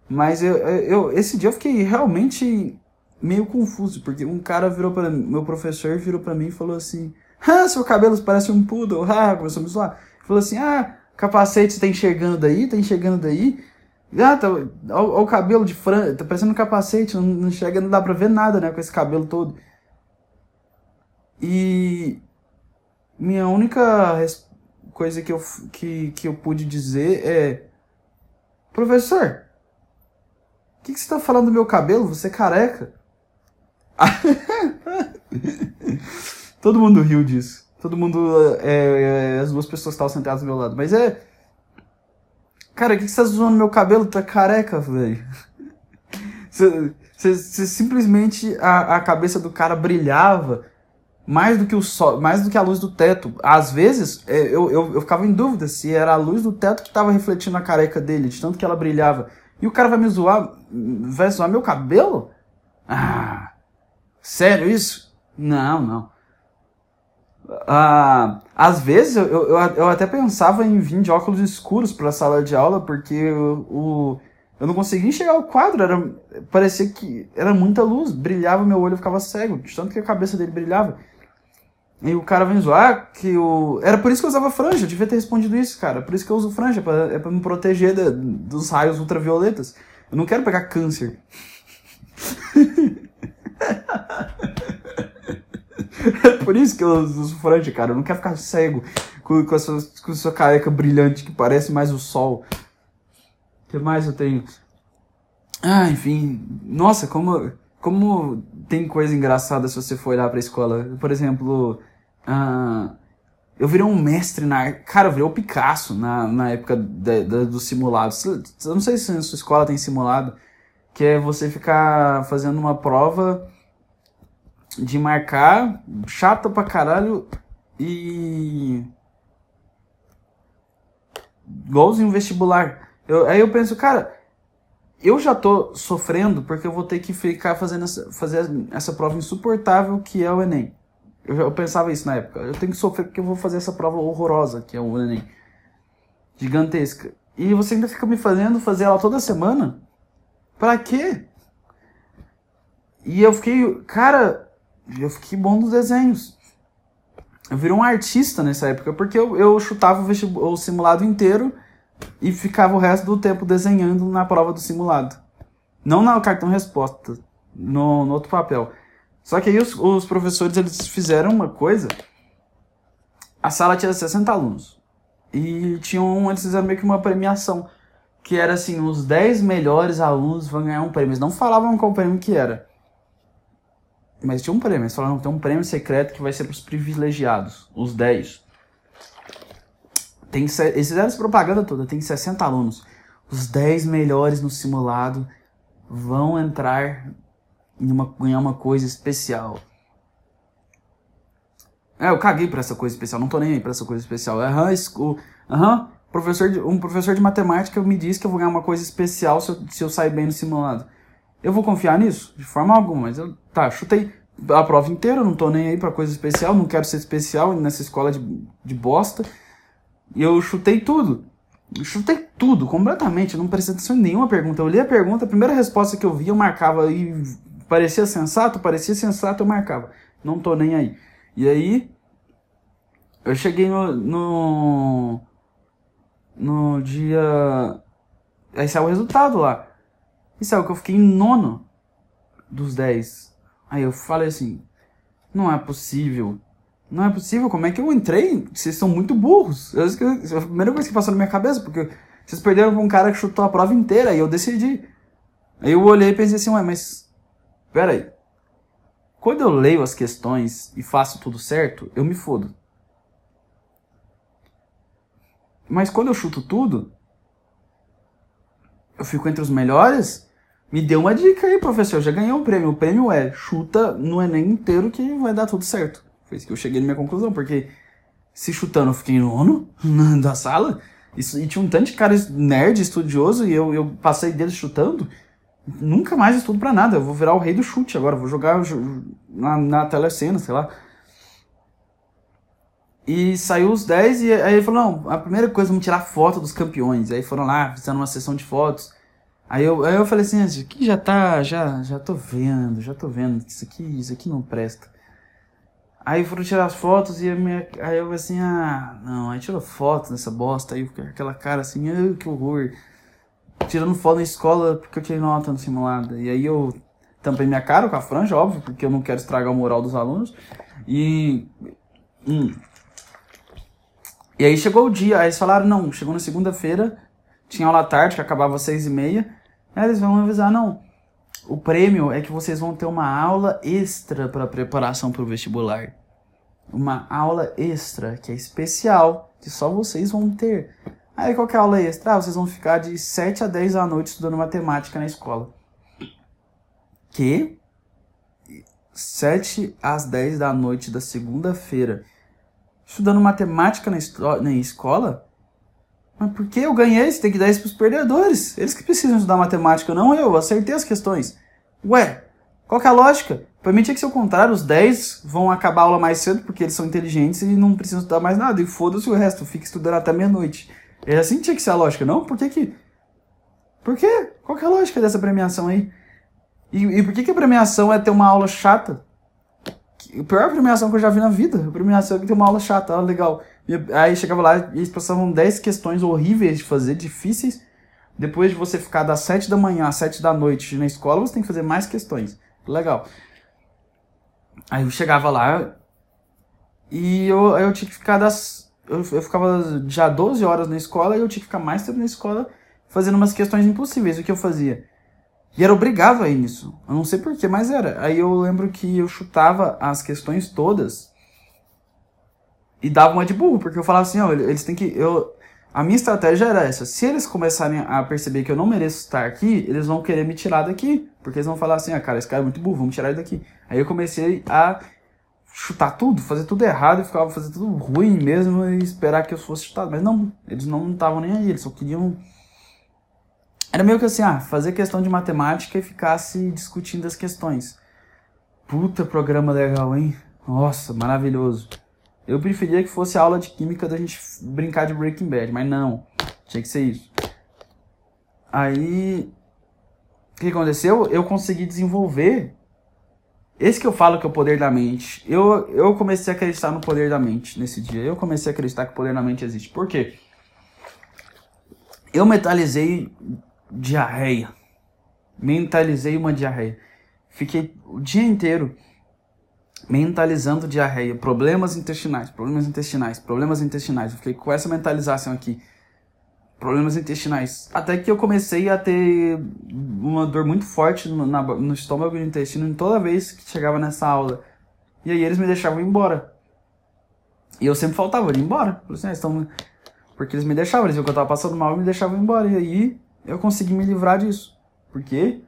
Mas eu, eu, esse dia eu fiquei realmente meio confuso, porque um cara virou para meu professor virou para mim e falou assim: "Ah, seu cabelo parece um poodle". Ah, começou a me zoar. Falou assim: "Ah, capacete, você tá enxergando daí? Tá enxergando daí?" Ah, tá, ó, ó o cabelo de franja, tá parecendo um capacete, não, não enxerga, não dá pra ver nada, né, com esse cabelo todo. E minha única coisa que eu, que, que eu pude dizer é: Professor, que, que você tá falando do meu cabelo? Você é careca? [laughs] Todo mundo riu disso. Todo mundo. É, é, as duas pessoas estavam sentadas do meu lado. Mas é. Cara, o que, que você tá zoando meu cabelo? Tá careca, velho. Você, simplesmente. A, a cabeça do cara brilhava mais do que o sol, mais do que a luz do teto. Às vezes, é, eu, eu, eu ficava em dúvida se era a luz do teto que estava refletindo na careca dele, de tanto que ela brilhava. E o cara vai me zoar, vai zoar meu cabelo? Ah, sério isso? Não, não. Ah, às vezes eu, eu, eu até pensava em vir de óculos escuros para a sala de aula, porque o, eu não conseguia enxergar o quadro, era, parecia que era muita luz, brilhava meu olho, eu ficava cego, tanto que a cabeça dele brilhava. E o cara vem zoar que o. Era por isso que eu usava franja, eu devia ter respondido isso, cara. Por isso que eu uso franja, pra, é pra me proteger de, dos raios ultravioletas. Eu não quero pegar câncer. [laughs] é por isso que eu uso franja, cara. Eu não quero ficar cego com, com, a sua, com sua careca brilhante que parece mais o sol. O que mais eu tenho? Ah, enfim. Nossa, como como tem coisa engraçada se você for olhar pra escola. Por exemplo, uh, eu virei um mestre na Cara, eu virei o Picasso na, na época de, de, do simulado. Eu não sei se na sua escola tem simulado, que é você ficar fazendo uma prova de marcar, chata pra caralho e. Igualzinho vestibular. Eu, aí eu penso, cara, eu já tô sofrendo porque eu vou ter que ficar fazendo essa, fazer essa prova insuportável que é o Enem. Eu, eu pensava isso na época. Eu tenho que sofrer porque eu vou fazer essa prova horrorosa que é o Enem. Gigantesca. E você ainda fica me fazendo fazer ela toda semana? Pra quê? E eu fiquei, cara, eu fiquei bom nos desenhos. Eu virei um artista nessa época porque eu, eu chutava o, o simulado inteiro e ficava o resto do tempo desenhando na prova do simulado. Não no cartão resposta, no, no outro papel. Só que aí os, os professores eles fizeram uma coisa. A sala tinha 60 alunos. E tinham, eles fizeram meio que uma premiação. Que era assim, os 10 melhores alunos vão ganhar um prêmio. Eles não falavam qual prêmio que era. Mas tinha um prêmio. Eles falaram tem um prêmio secreto que vai ser para os privilegiados. Os 10. Tem, eles fizeram essa propaganda toda, tem 60 alunos. Os 10 melhores no simulado vão entrar em uma, ganhar uma coisa especial. É, eu caguei pra essa coisa especial, não tô nem aí pra essa coisa especial. Aham, uhum, uhum, professor de, um professor de matemática me disse que eu vou ganhar uma coisa especial se eu, se eu sair bem no simulado. Eu vou confiar nisso? De forma alguma, mas eu, tá, chutei a prova inteira, não tô nem aí pra coisa especial, não quero ser especial nessa escola de, de bosta. E eu chutei tudo. Chutei tudo, completamente. Eu não prestei atenção nenhuma pergunta. Eu li a pergunta, a primeira resposta que eu vi, eu marcava e parecia sensato, parecia sensato, eu marcava. Não tô nem aí. E aí, eu cheguei no. No, no dia. Aí saiu o resultado lá. E saiu que eu fiquei em nono dos 10. Aí eu falei assim: não é possível não é possível, como é que eu entrei? Vocês são muito burros. Eu, a primeira coisa que passou na minha cabeça, porque vocês perderam com um cara que chutou a prova inteira e eu decidi. Aí eu olhei e pensei assim, ué, mas. Pera aí. Quando eu leio as questões e faço tudo certo, eu me fodo. Mas quando eu chuto tudo, eu fico entre os melhores. Me deu uma dica aí, professor. Já ganhei um prêmio. O prêmio é chuta no Enem inteiro que vai dar tudo certo. Foi isso que eu cheguei na minha conclusão, porque se chutando eu fiquei nono [laughs] da sala, isso, e tinha um tanto de cara nerd, estudioso, e eu, eu passei deles chutando, nunca mais estudo pra nada, eu vou virar o rei do chute agora, vou jogar na, na telecena, sei lá. E saiu os 10 e aí ele falou, não, a primeira coisa, vamos tirar foto dos campeões. Aí foram lá, fizeram uma sessão de fotos. Aí eu, aí eu falei assim, isso aqui já tá, já, já tô vendo, já tô vendo, isso aqui, isso aqui não presta. Aí foram tirar as fotos e minha, aí eu assim, ah, não, aí tirou foto nessa bosta, aí aquela cara assim, ah, que horror. Tirando foto na escola porque eu tirei nota no simulado. E aí eu tampei minha cara com a franja, óbvio, porque eu não quero estragar o moral dos alunos. E. Hum. E aí chegou o dia, aí eles falaram, não, chegou na segunda-feira, tinha aula tarde, que acabava às seis e meia. Aí eles vão avisar, não, o prêmio é que vocês vão ter uma aula extra para preparação para o vestibular. uma aula extra, que é especial, que só vocês vão ter. Aí qual que é a aula extra? Ah, vocês vão ficar de 7 a 10 da noite estudando matemática na escola. Que? 7 às 10 da noite da segunda-feira. Estudando matemática na, na escola? Mas por que eu ganhei? Você tem que dar isso pros perdedores. Eles que precisam estudar matemática, não eu. Eu acertei as questões. Ué, qual que é a lógica? Pra mim tinha que ser o contrário. Os 10 vão acabar a aula mais cedo porque eles são inteligentes e não precisam estudar mais nada. E foda-se o resto, fica estudando até meia-noite. É assim que tinha que ser a lógica, não? Por que que... Por quê? Qual que é a lógica dessa premiação aí? E, e por que que a premiação é ter uma aula chata? A pior premiação que eu já vi na vida. A premiação é que uma aula chata, aula legal. Aí chegava lá e eles passavam 10 questões horríveis de fazer, difíceis. Depois de você ficar das 7 da manhã às 7 da noite na escola, você tem que fazer mais questões. Legal. Aí eu chegava lá e eu, eu tinha que ficar das. Eu, eu ficava já 12 horas na escola e eu tinha que ficar mais tempo na escola fazendo umas questões impossíveis. O que eu fazia? E era obrigado a ir nisso. Eu não sei porquê, mas era. Aí eu lembro que eu chutava as questões todas e dava uma de burro, porque eu falava assim, ó, eles têm que. Eu, a minha estratégia era essa. Se eles começarem a perceber que eu não mereço estar aqui, eles vão querer me tirar daqui. Porque eles vão falar assim, ah, cara, esse cara é muito burro, vamos tirar ele daqui. Aí eu comecei a chutar tudo, fazer tudo errado, e ficava fazendo tudo ruim mesmo e esperar que eu fosse chutado. Mas não, eles não estavam nem aí, eles só queriam. Era meio que assim, ah, fazer questão de matemática e ficasse discutindo as questões. Puta programa legal, hein? Nossa, maravilhoso. Eu preferia que fosse aula de química da gente brincar de Breaking Bad, mas não. Tinha que ser isso. Aí. O que aconteceu? Eu consegui desenvolver. Esse que eu falo que é o poder da mente. Eu, eu comecei a acreditar no poder da mente nesse dia. Eu comecei a acreditar que o poder da mente existe. Por quê? Eu mentalizei diarreia. Mentalizei uma diarreia. Fiquei o dia inteiro mentalizando diarreia, problemas intestinais, problemas intestinais, problemas intestinais. Eu fiquei com essa mentalização aqui. Problemas intestinais. Até que eu comecei a ter uma dor muito forte no, na, no estômago e no intestino toda vez que chegava nessa aula. E aí eles me deixavam ir embora. E eu sempre faltava, ir embora. Assim, ah, estão... Porque eles me deixavam, eles viam que eu tava passando mal e me deixavam ir embora. E aí eu consegui me livrar disso. Por quê?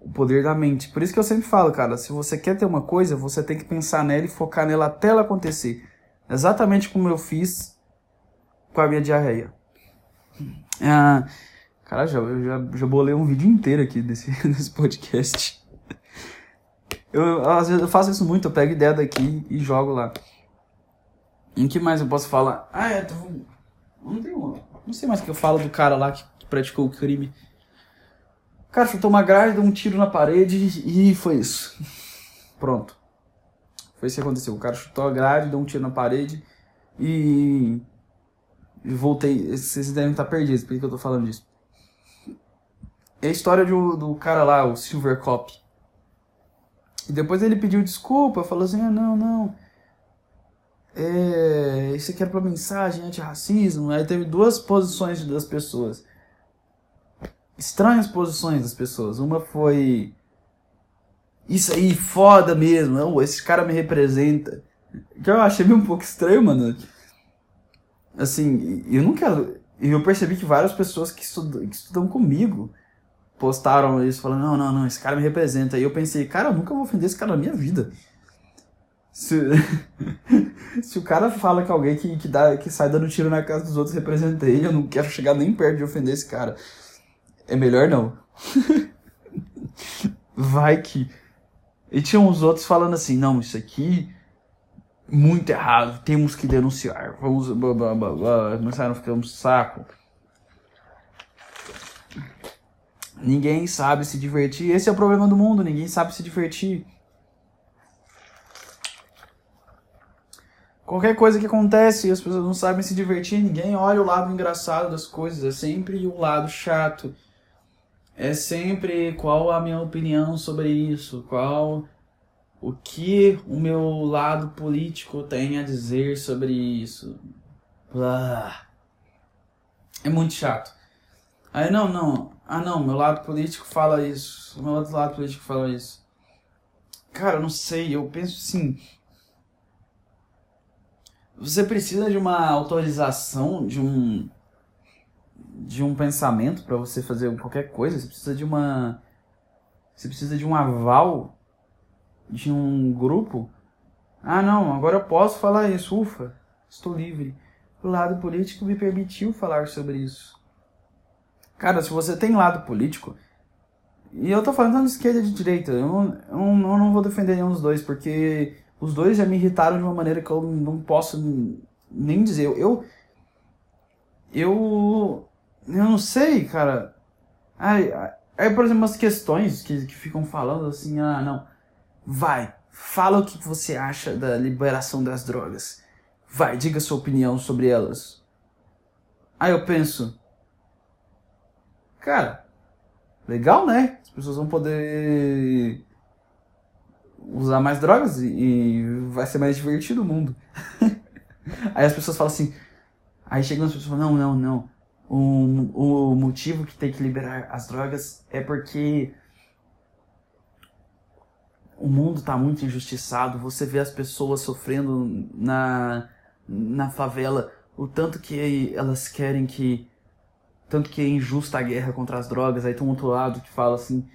O poder da mente. Por isso que eu sempre falo, cara, se você quer ter uma coisa, você tem que pensar nela e focar nela até ela acontecer. Exatamente como eu fiz com a minha diarreia. Ah, cara, já, já, já bolei um vídeo inteiro aqui desse, [laughs] desse podcast. Eu, às vezes eu faço isso muito, eu pego ideia daqui e jogo lá. Em que mais eu posso falar? Ah, é, tô... não Não sei mais o que eu falo do cara lá que praticou o crime. Cara chutou uma grade, deu um tiro na parede e foi isso. Pronto. Foi isso que aconteceu. O cara chutou a grade, deu um tiro na parede e. e voltei. Vocês devem estar perdidos, por que eu tô falando disso? É a história do, do cara lá, o Silver Cop. E depois ele pediu desculpa, falou assim: ah, não, não. É, isso aqui era pra mensagem anti-racismo. Aí teve duas posições das pessoas estranhas posições das pessoas. Uma foi. Isso aí, foda mesmo. Não, esse cara me representa. Que eu achei um pouco estranho, mano. Assim, eu não quero. E eu percebi que várias pessoas que estudam, que estudam comigo postaram isso, falando: não, não, não, esse cara me representa. E eu pensei: cara, eu nunca vou ofender esse cara na minha vida. Se, [laughs] se o cara fala que alguém que, que, dá, que sai dando tiro na casa dos outros representa ele, eu não quero chegar nem perto de ofender esse cara. É melhor não. Vai que. E tinha uns outros falando assim: não, isso aqui. Muito errado, temos que denunciar. Vamos. Blá, blá, blá, blá. Começaram a ficar um saco. Ninguém sabe se divertir. Esse é o problema do mundo, ninguém sabe se divertir. Qualquer coisa que acontece, as pessoas não sabem se divertir, ninguém olha o lado engraçado das coisas, é sempre o lado chato é sempre qual a minha opinião sobre isso, qual o que o meu lado político tem a dizer sobre isso. Blá. É muito chato. Aí não, não. Ah não, meu lado político fala isso. Meu outro lado político fala isso. Cara, eu não sei, eu penso assim. você precisa de uma autorização, de um de um pensamento para você fazer qualquer coisa, você precisa de uma você precisa de um aval de um grupo. Ah, não, agora eu posso falar isso, ufa, estou livre. O lado político me permitiu falar sobre isso. Cara, se você tem lado político, e eu tô falando de esquerda e de direita, eu não, eu não, vou defender nenhum dos dois, porque os dois já me irritaram de uma maneira que eu não posso nem dizer. Eu. Eu. Eu não sei, cara. Ai, aí, por exemplo, umas questões que, que ficam falando assim: ah, não. Vai, fala o que você acha da liberação das drogas. Vai, diga sua opinião sobre elas. Aí eu penso. Cara, legal, né? As pessoas vão poder usar mais drogas e, e vai ser mais divertido o mundo. [laughs] aí as pessoas falam assim. Aí chegam as pessoas e falam: não, não, não. O, motivo que tem que liberar as drogas é porque o mundo está muito injustiçado. Você vê as pessoas sofrendo na, na favela, o tanto que elas querem que. Tanto que é injusta a guerra contra as drogas. Aí tem um outro lado que fala assim: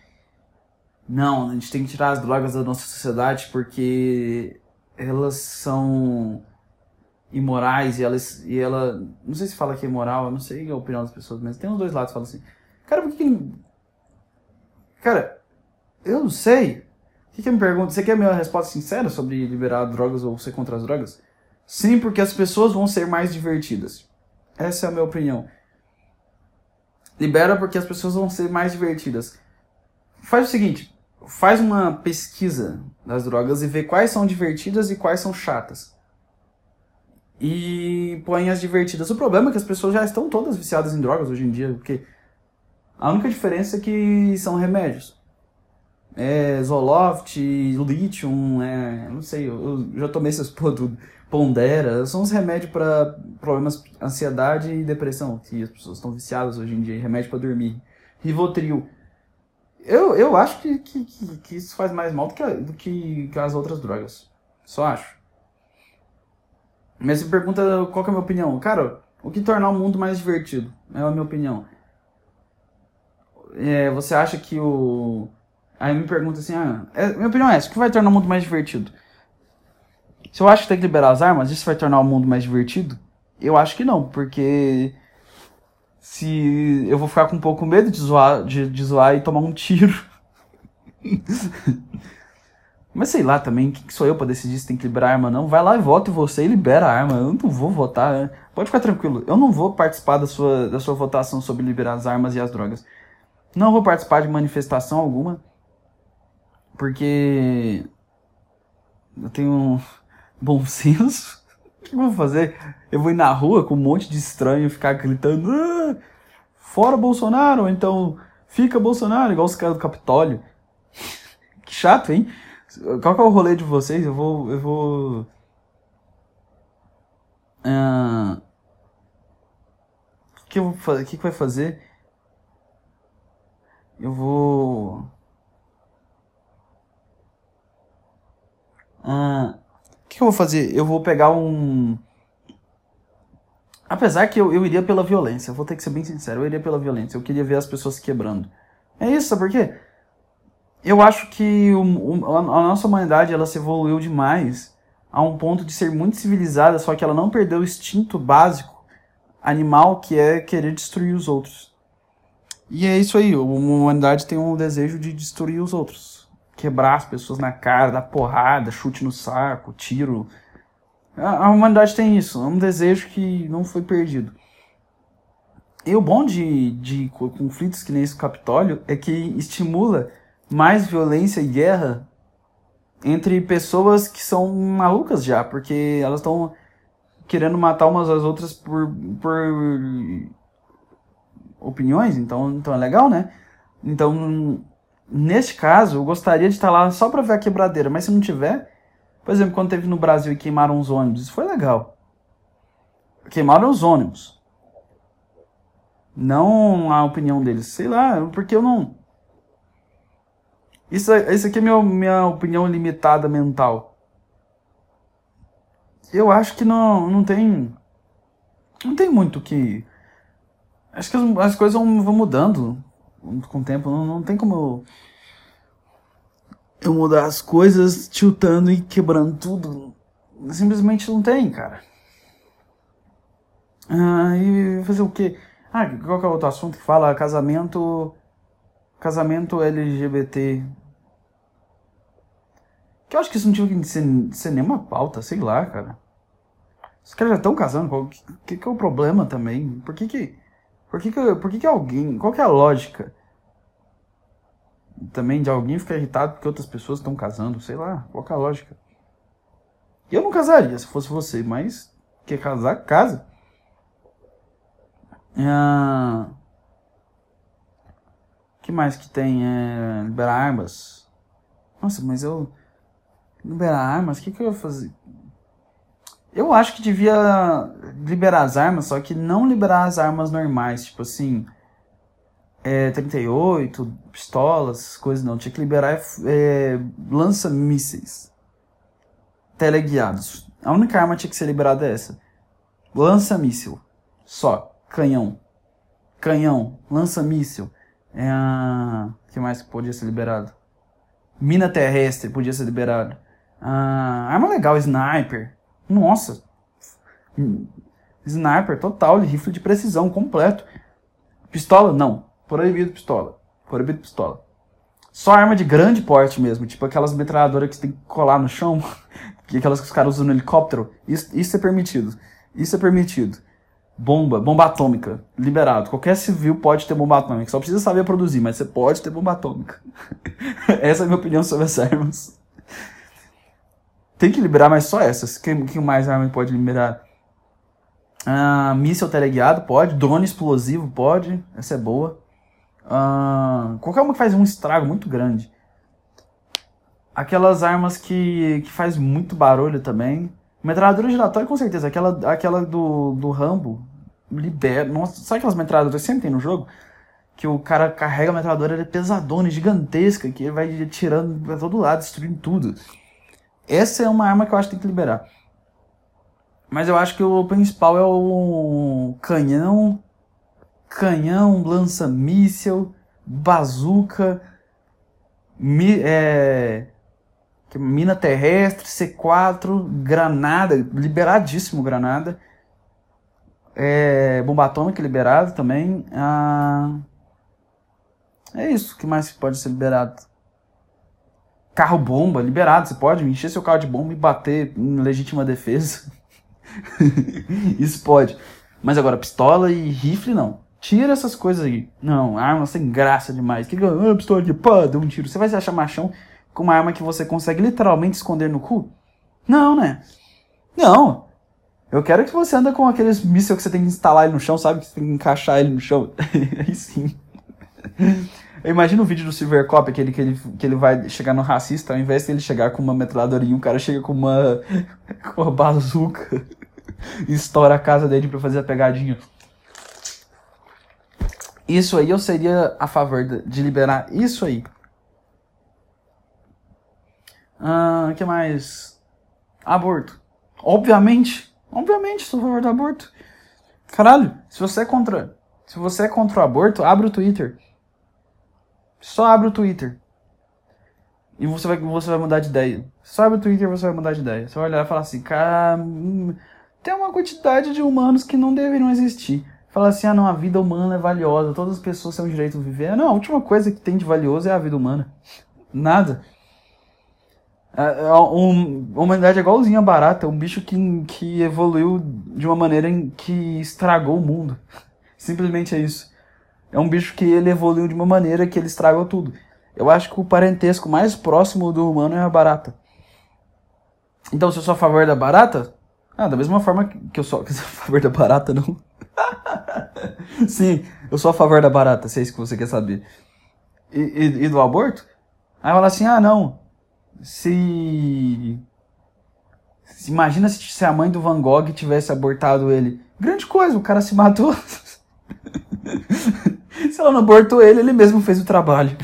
não, a gente tem que tirar as drogas da nossa sociedade porque elas são imorais e elas e ela não sei se fala que é imoral, eu não sei a opinião das pessoas, mas tem os dois lados que falam assim. Cara, por que, que Cara, eu não sei. O que, que me pergunto? Você quer a minha resposta sincera sobre liberar drogas ou ser contra as drogas? Sim, porque as pessoas vão ser mais divertidas. Essa é a minha opinião. Libera porque as pessoas vão ser mais divertidas. Faz o seguinte, faz uma pesquisa das drogas e vê quais são divertidas e quais são chatas. E põe as divertidas. O problema é que as pessoas já estão todas viciadas em drogas hoje em dia, porque a única diferença é que são remédios. É Zoloft, Lithium, é, não sei, eu, já tomei esses [laughs] produtos, Pondera, são os remédios para problemas, ansiedade e depressão, que as pessoas estão viciadas hoje em dia, remédio para dormir. Rivotril eu, eu acho que, que, que, isso faz mais mal do que, do que as outras drogas. Só acho. Mas você pergunta qual é a minha opinião. Cara, o que tornar o mundo mais divertido? É a minha opinião. É, você acha que o. Aí me pergunta assim: ah, é, minha opinião é essa: o que vai tornar o mundo mais divertido? Se eu acho que tem que liberar as armas, isso vai tornar o mundo mais divertido? Eu acho que não, porque se eu vou ficar com um pouco medo de zoar, de, de zoar e tomar um tiro. [laughs] Mas sei lá também, quem que sou eu pra decidir se tem que liberar a arma não? Vai lá e vota em você e libera a arma. Eu não vou votar. Né? Pode ficar tranquilo. Eu não vou participar da sua, da sua votação sobre liberar as armas e as drogas. Não vou participar de manifestação alguma. Porque eu tenho [laughs] bom senso. O que eu vou fazer? Eu vou ir na rua com um monte de estranho ficar gritando ah, fora Bolsonaro, ou então fica Bolsonaro, igual os caras do Capitólio. [laughs] que chato, hein? Qual que é o rolê de vocês? Eu vou. Eu vou. Uh, o que eu vou fazer? O que, que vai fazer? Eu vou. Uh, que, que eu vou fazer? Eu vou pegar um. Apesar que eu, eu iria pela violência, eu vou ter que ser bem sincero, eu iria pela violência. Eu queria ver as pessoas se quebrando. É isso, sabe por quê? Eu acho que o, o, a nossa humanidade ela se evoluiu demais a um ponto de ser muito civilizada, só que ela não perdeu o instinto básico animal que é querer destruir os outros. E é isso aí, a humanidade tem um desejo de destruir os outros quebrar as pessoas na cara, dar porrada, chute no saco, tiro. A, humanidade tem isso, é um desejo que não foi perdido. E o bom de, de conflitos que nem esse Capitólio é que estimula mais violência e guerra entre pessoas que são malucas já, porque elas estão querendo matar umas às outras por, por opiniões, então, então é legal, né? Então Neste caso, eu gostaria de estar lá só para ver a quebradeira, mas se não tiver, por exemplo, quando teve no Brasil e queimaram os ônibus, isso foi legal. Queimaram os ônibus. Não a opinião deles. Sei lá, porque eu não. Isso, isso aqui é minha, minha opinião limitada mental. eu acho que não, não tem. Não tem muito que. Acho que as, as coisas vão, vão mudando com o tempo. Não, não tem como eu, eu mudar as coisas tiltando e quebrando tudo. Simplesmente não tem, cara. Ah, e fazer o quê? Ah, qual que é o outro assunto que fala casamento. Casamento LGBT. Que eu acho que isso não tinha que ser, ser nenhuma pauta, sei lá, cara. Os caras já estão casando, o que, que, é o problema também? Por que que. Por que que, por que que alguém. Qual que é a lógica? Também de alguém ficar irritado porque outras pessoas estão casando, sei lá, qual que é a lógica? Eu não casaria se fosse você, mas quer casar, casa. Ah, que mais que tem? É, liberar armas. Nossa, mas eu. Liberar armas? O que, que eu ia fazer? Eu acho que devia liberar as armas, só que não liberar as armas normais. Tipo assim. É, 38, pistolas, coisas não. Tinha que liberar é, lança-mísseis teleguiados. A única arma tinha que ser liberada é essa. Lança-míssil. Só canhão. Canhão, lança-míssil. É a. que mais podia ser liberado? Mina terrestre podia ser liberado. Ah, arma legal, sniper. Nossa. Sniper total, rifle de precisão completo. Pistola? Não. Proibido pistola. Proibido pistola. Só arma de grande porte mesmo, tipo aquelas metralhadoras que você tem que colar no chão, [laughs] aquelas que os caras usam no helicóptero. Isso, isso é permitido. Isso é permitido. Bomba, bomba atômica, liberado. Qualquer civil pode ter bomba atômica, só precisa saber produzir, mas você pode ter bomba atômica. [laughs] Essa é a minha opinião sobre as armas. Tem que liberar, mas só essas. Quem, que mais arma pode liberar? Ah, míssel teleguiado pode, drone explosivo pode, essa é boa. Ah, qualquer uma que faz um estrago muito grande. Aquelas armas que, que faz muito barulho também. Metralhadora giratória, com certeza. Aquela, aquela do, do Rambo, libera. Nossa, sabe aquelas metralhadoras que sempre tem no jogo? Que o cara carrega a metralhadora, ela é pesadona, gigantesca, que ele vai tirando pra todo lado, destruindo tudo. Essa é uma arma que eu acho que tem que liberar. Mas eu acho que o principal é o canhão, canhão, lança-míssel, bazuca, mi, é, mina terrestre, C4, granada, liberadíssimo granada. É, bomba atômica liberado também. Ah, é isso. Que mais pode ser liberado? Carro bomba, liberado. Você pode encher seu carro de bomba e bater em legítima defesa. [laughs] isso pode. Mas agora, pistola e rifle não. Tira essas coisas aí. Não, arma sem graça demais. Que ah, pistola de pá, deu um tiro. Você vai se achar machão com uma arma que você consegue literalmente esconder no cu? Não, né? Não. Eu quero que você anda com aqueles mísseis que você tem que instalar ele no chão, sabe? Que você tem que encaixar ele no chão. [laughs] Aí sim. Eu imagino o vídeo do Silvercop, aquele que ele, que ele vai chegar no racista, ao invés de ele chegar com uma metralhadorinha, o cara chega com uma, [laughs] com uma bazuca e [laughs] estoura a casa dele pra fazer a pegadinha. Isso aí eu seria a favor de liberar isso aí. Ah, que mais? Aborto. Obviamente. Obviamente sou a favor do aborto. Caralho, se você é contra. Se você é contra o aborto, abre o Twitter. Só abre o Twitter. E você vai, você vai mudar de ideia. Só abre o Twitter e você vai mudar de ideia. Você vai olhar e falar assim, cara. Hum, tem uma quantidade de humanos que não deveriam existir. Fala assim, ah não, a vida humana é valiosa, todas as pessoas têm o direito de viver. Não, a última coisa que tem de valioso é a vida humana. Nada. A, a, um, a humanidade é igualzinha a barata, é um bicho que, que evoluiu de uma maneira que estragou o mundo. [laughs] Simplesmente é isso. É um bicho que ele evoluiu de uma maneira que ele estragou tudo. Eu acho que o parentesco mais próximo do humano é a barata. Então, se eu sou a favor da barata, ah, da mesma forma que eu sou, [laughs] a favor da barata, não. [laughs] Sim, eu sou a favor da barata, se é isso que você quer saber. E, e, e do aborto? Aí fala assim, ah, não, se... se imagina se a mãe do Van Gogh tivesse abortado ele. Grande coisa, o cara se matou. [laughs] se ela não abortou ele, ele mesmo fez o trabalho.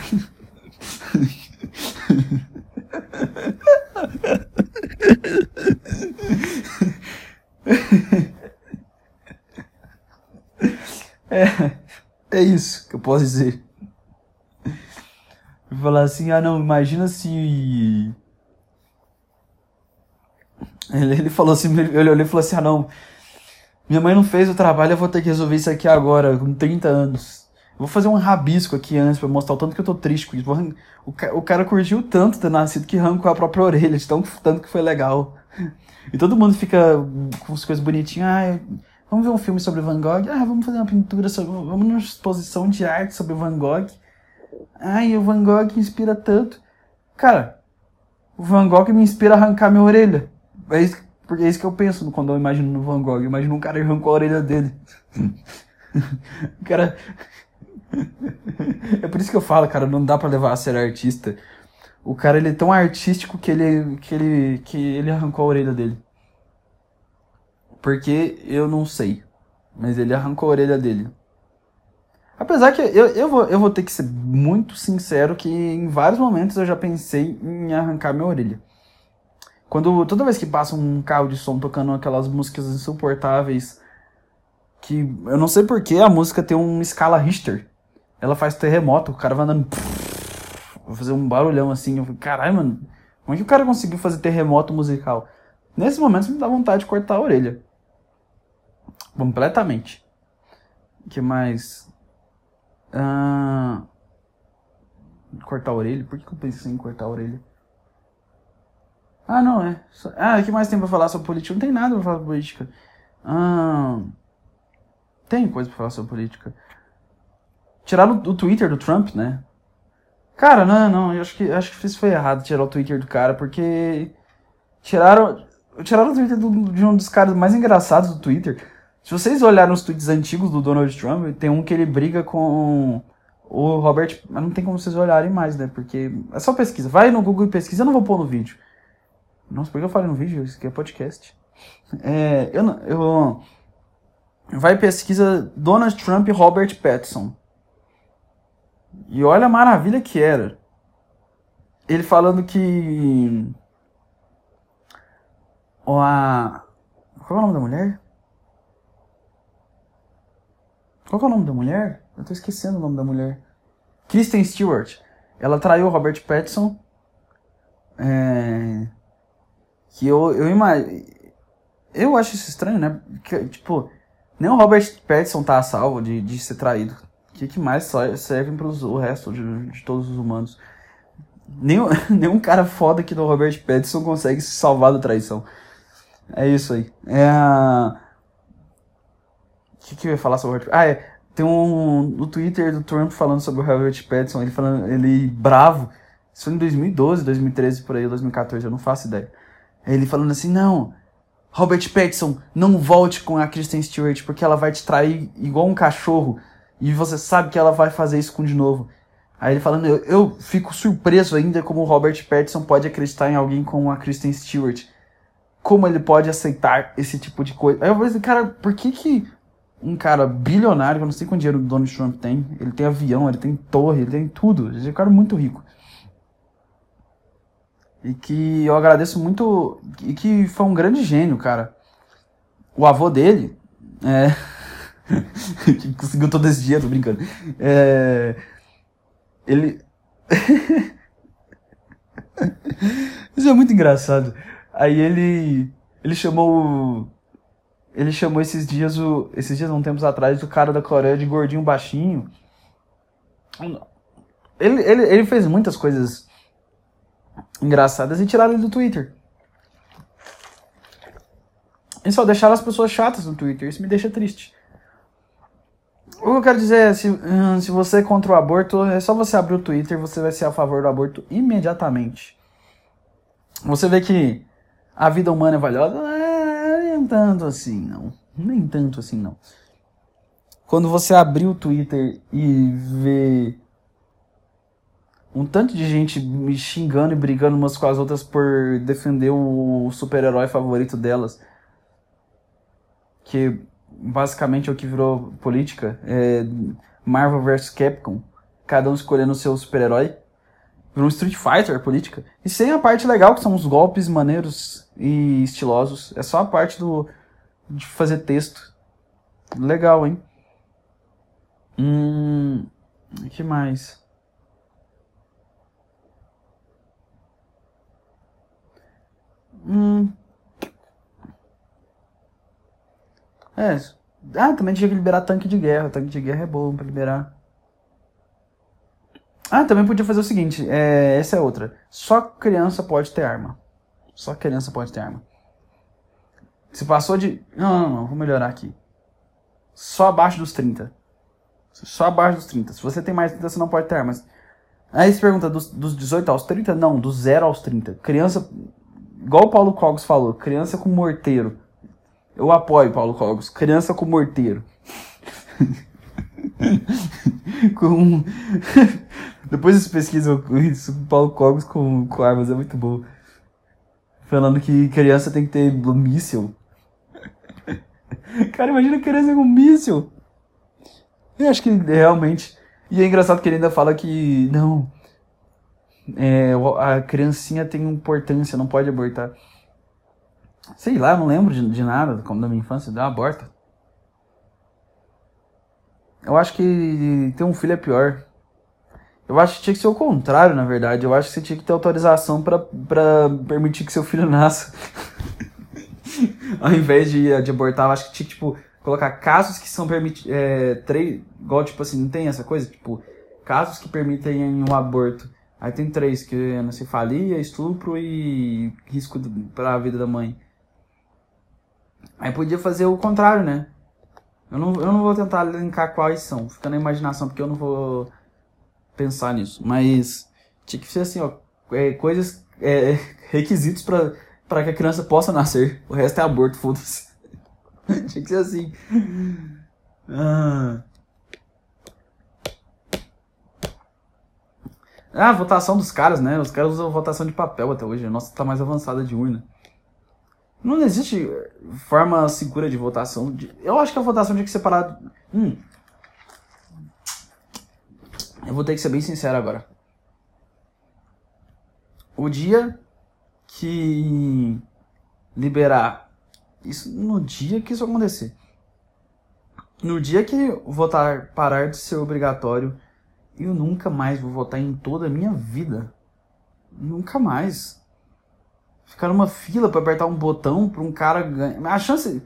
é, é isso que eu posso dizer. Falar assim, ah não, imagina se. Ele, ele falou assim, ele olhou e falou assim, ah não, minha mãe não fez o trabalho, eu vou ter que resolver isso aqui agora, com 30 anos. Vou fazer um rabisco aqui antes pra mostrar o tanto que eu tô triste com isso. O, o cara curtiu tanto ter nascido que arrancou a própria orelha, de tão, tanto que foi legal. E todo mundo fica com as coisas bonitinhas. Ah, vamos ver um filme sobre Van Gogh. Ah, vamos fazer uma pintura sobre. Vamos numa exposição de arte sobre Van Gogh. Ai, o Van Gogh inspira tanto. Cara, o Van Gogh me inspira a arrancar minha orelha. É isso, porque é isso que eu penso quando eu imagino no Van Gogh. Eu imagino um cara que arrancou a orelha dele. [laughs] o cara. [laughs] é por isso que eu falo, cara, não dá para levar a ser artista. O cara ele é tão artístico que ele que ele que ele arrancou a orelha dele. Porque eu não sei, mas ele arrancou a orelha dele. Apesar que eu, eu, vou, eu vou ter que ser muito sincero que em vários momentos eu já pensei em arrancar minha orelha. Quando toda vez que passa um carro de som tocando aquelas músicas insuportáveis que eu não sei porque a música tem uma escala Richter. Ela faz terremoto, o cara vai andando vai fazer um barulhão assim. Eu falei, caralho, mano, como é que o cara conseguiu fazer terremoto musical? Nesse momento me dá vontade de cortar a orelha. Completamente. O que mais? Ah, cortar a orelha? Por que, eu pensei em cortar a orelha? Ah, não, é. Ah, o que mais tem pra falar sobre política? Não tem nada pra falar sobre política. Ah, tem coisa pra falar sobre política. Tiraram o Twitter do Trump, né? Cara, não, não, eu acho que, acho que isso foi errado tirar o Twitter do cara, porque tiraram, tiraram o Twitter do, de um dos caras mais engraçados do Twitter. Se vocês olharem os tweets antigos do Donald Trump, tem um que ele briga com o Robert. Mas não tem como vocês olharem mais, né? Porque é só pesquisa. Vai no Google e pesquisa, eu não vou pôr no vídeo. Nossa, por que eu falei no vídeo? Isso aqui é podcast. É, eu, eu, vai pesquisa Donald Trump e Robert Pattinson. E olha a maravilha que era. Ele falando que. Ó, a. Qual é o nome da mulher? Qual é o nome da mulher? Eu tô esquecendo o nome da mulher. Kristen Stewart. Ela traiu o Robert Pattinson. É... Que eu, eu imagino. Eu acho isso estranho, né? Que, tipo, nem o Robert Pattinson tá a salvo de, de ser traído. O que, que mais serve para o resto de, de todos os humanos? Nenhum, [laughs] nenhum cara foda aqui do Robert Pattinson consegue se salvar da traição. É isso aí. É que, que eu ia falar sobre o Robert Ah, é. Tem um no Twitter do Trump falando sobre o Robert Pattinson, ele falando, ele bravo. Isso foi em 2012, 2013, por aí, 2014, eu não faço ideia. Ele falando assim, não, Robert Pattinson, não volte com a Kristen Stewart, porque ela vai te trair igual um cachorro. E você sabe que ela vai fazer isso com de novo. Aí ele falando, eu, eu fico surpreso ainda como o Robert Pattinson pode acreditar em alguém como a Kristen Stewart. Como ele pode aceitar esse tipo de coisa. Aí eu falei assim, cara, por que que um cara bilionário, eu não sei quanto dinheiro o Donald Trump tem. Ele tem avião, ele tem torre, ele tem tudo. Ele é um cara muito rico. E que eu agradeço muito. E que foi um grande gênio, cara. O avô dele. É. que [laughs] conseguiu todo esse dia, tô brincando. É. Ele. [laughs] Isso é muito engraçado. Aí ele. Ele chamou ele chamou esses dias, o, esses dias, um tempos atrás, o cara da Coreia de gordinho baixinho. Ele, ele, ele fez muitas coisas engraçadas e tiraram ele do Twitter. E só deixaram as pessoas chatas no Twitter. Isso me deixa triste. O que eu quero dizer é, se, hum, se você é contra o aborto, é só você abrir o Twitter, você vai ser a favor do aborto imediatamente. Você vê que a vida humana é valiosa? nem tanto assim, não. Nem tanto assim, não. Quando você abrir o Twitter e ver um tanto de gente me xingando e brigando umas com as outras por defender o super-herói favorito delas, que basicamente é o que virou política, é Marvel vs Capcom, cada um escolhendo o seu super-herói. Virou um Street Fighter política. E sem a parte legal, que são os golpes maneiros e estilosos. É só a parte do, de fazer texto. Legal, hein? Hum. Que mais? Hum. É. Ah, também tinha que liberar tanque de guerra. Tanque de guerra é bom pra liberar. Ah, também podia fazer o seguinte. É, essa é outra. Só criança pode ter arma. Só criança pode ter arma. Se passou de. Não, não, não. Vou melhorar aqui. Só abaixo dos 30. Só abaixo dos 30. Se você tem mais de 30, você não pode ter armas. Aí você pergunta, dos, dos 18 aos 30? Não, do 0 aos 30. Criança. Igual o Paulo Cogos falou, criança com morteiro. Eu apoio, Paulo Cogos. Criança com morteiro. [laughs] com. [laughs] Depois vocês pesquisam isso, Paulo Cogos com, com armas, é muito bom. Falando que criança tem que ter míssil. [laughs] Cara, imagina criança com míssil. Eu acho que realmente. E é engraçado que ele ainda fala que. Não. É, a criancinha tem importância, não pode abortar. Sei lá, não lembro de, de nada como da minha infância, dá aborta. Eu acho que ter um filho é pior. Eu acho que tinha que ser o contrário, na verdade. Eu acho que você tinha que ter autorização para permitir que seu filho [laughs] nasça. Ao invés de, de abortar, eu acho que tinha que, tipo, colocar casos que são permitidos. É, três. Igual, tipo assim, não tem essa coisa? Tipo, casos que permitem um aborto. Aí tem três, que é cefalia, estupro e risco para a vida da mãe. Aí podia fazer o contrário, né? Eu não, eu não vou tentar linkar quais são, fica na imaginação, porque eu não vou pensar nisso. Mas tinha que ser assim, ó, é, coisas, é, [laughs] requisitos para que a criança possa nascer. O resto é aborto, foda-se. [laughs] tinha que ser assim. Ah. Ah, votação dos caras, né? Os caras usam votação de papel até hoje. A nossa tá mais avançada de urna. Não existe forma segura de votação. Eu acho que a votação tinha que ser parada. Hum, eu vou ter que ser bem sincero agora. O dia que liberar isso no dia que isso acontecer. No dia que votar parar de ser obrigatório, eu nunca mais vou votar em toda a minha vida. Nunca mais. Ficar numa fila para apertar um botão para um cara ganhar. A chance.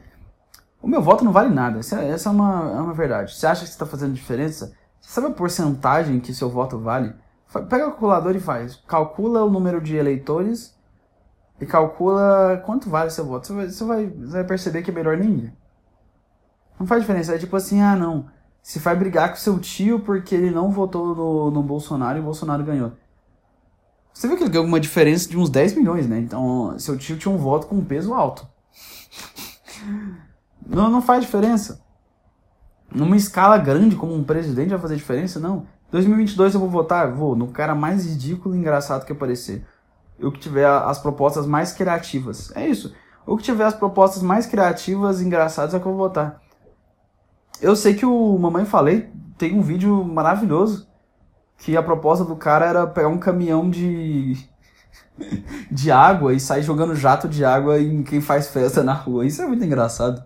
O meu voto não vale nada. Essa, essa é, uma, é uma verdade. Você acha que está fazendo diferença? Sabe a porcentagem que seu voto vale? Pega o calculador e faz. Calcula o número de eleitores e calcula quanto vale seu voto. Você vai, você vai, você vai perceber que é melhor nem Não faz diferença. É tipo assim, ah não. Se vai brigar com seu tio porque ele não votou no, no Bolsonaro e o Bolsonaro ganhou. Você viu que ele ganhou uma diferença de uns 10 milhões, né? Então, seu tio tinha um voto com um peso alto. não, não faz diferença numa escala grande como um presidente vai fazer diferença? Não. 2022 eu vou votar? Vou. No cara mais ridículo e engraçado que aparecer. O que tiver as propostas mais criativas. É isso. O que tiver as propostas mais criativas e engraçadas é que eu vou votar. Eu sei que o Mamãe Falei tem um vídeo maravilhoso. Que a proposta do cara era pegar um caminhão de. de água e sair jogando jato de água em quem faz festa na rua. Isso é muito engraçado.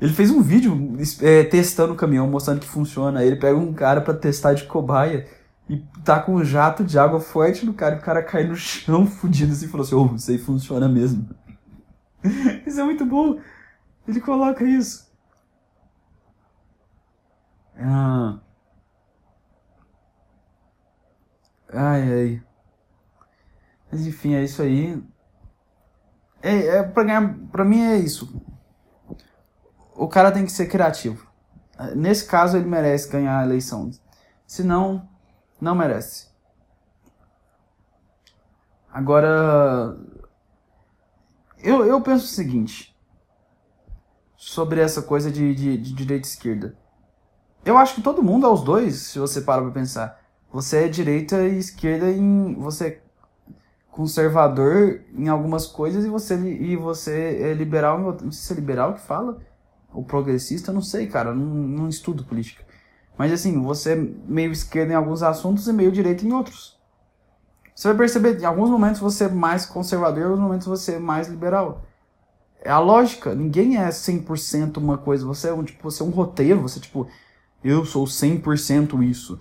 Ele fez um vídeo é, testando o caminhão, mostrando que funciona. Aí ele pega um cara para testar de cobaia e tá com um jato de água forte no cara e o cara cai no chão [laughs] fudido assim e falou assim: oh, isso aí funciona mesmo. [laughs] isso é muito bom. Ele coloca isso. Ah. Ai, ai. Mas enfim, é isso aí. É, é pra ganhar. Pra mim é isso o cara tem que ser criativo. Nesse caso, ele merece ganhar a eleição. Se não, não merece. Agora, eu, eu penso o seguinte sobre essa coisa de, de, de direita e esquerda. Eu acho que todo mundo é os dois, se você para pra pensar. Você é direita e esquerda em. Você é conservador em algumas coisas e você, e você é liberal. Não sei se é liberal que fala ou progressista, não sei, cara, não, não estudo política. Mas assim, você é meio esquerda em alguns assuntos e meio direita em outros. Você vai perceber, em alguns momentos você é mais conservador, em alguns momentos você é mais liberal. é a lógica. Ninguém é 100% uma coisa. Você é um, tipo, você é um roteiro. Você, tipo, eu sou 100% isso.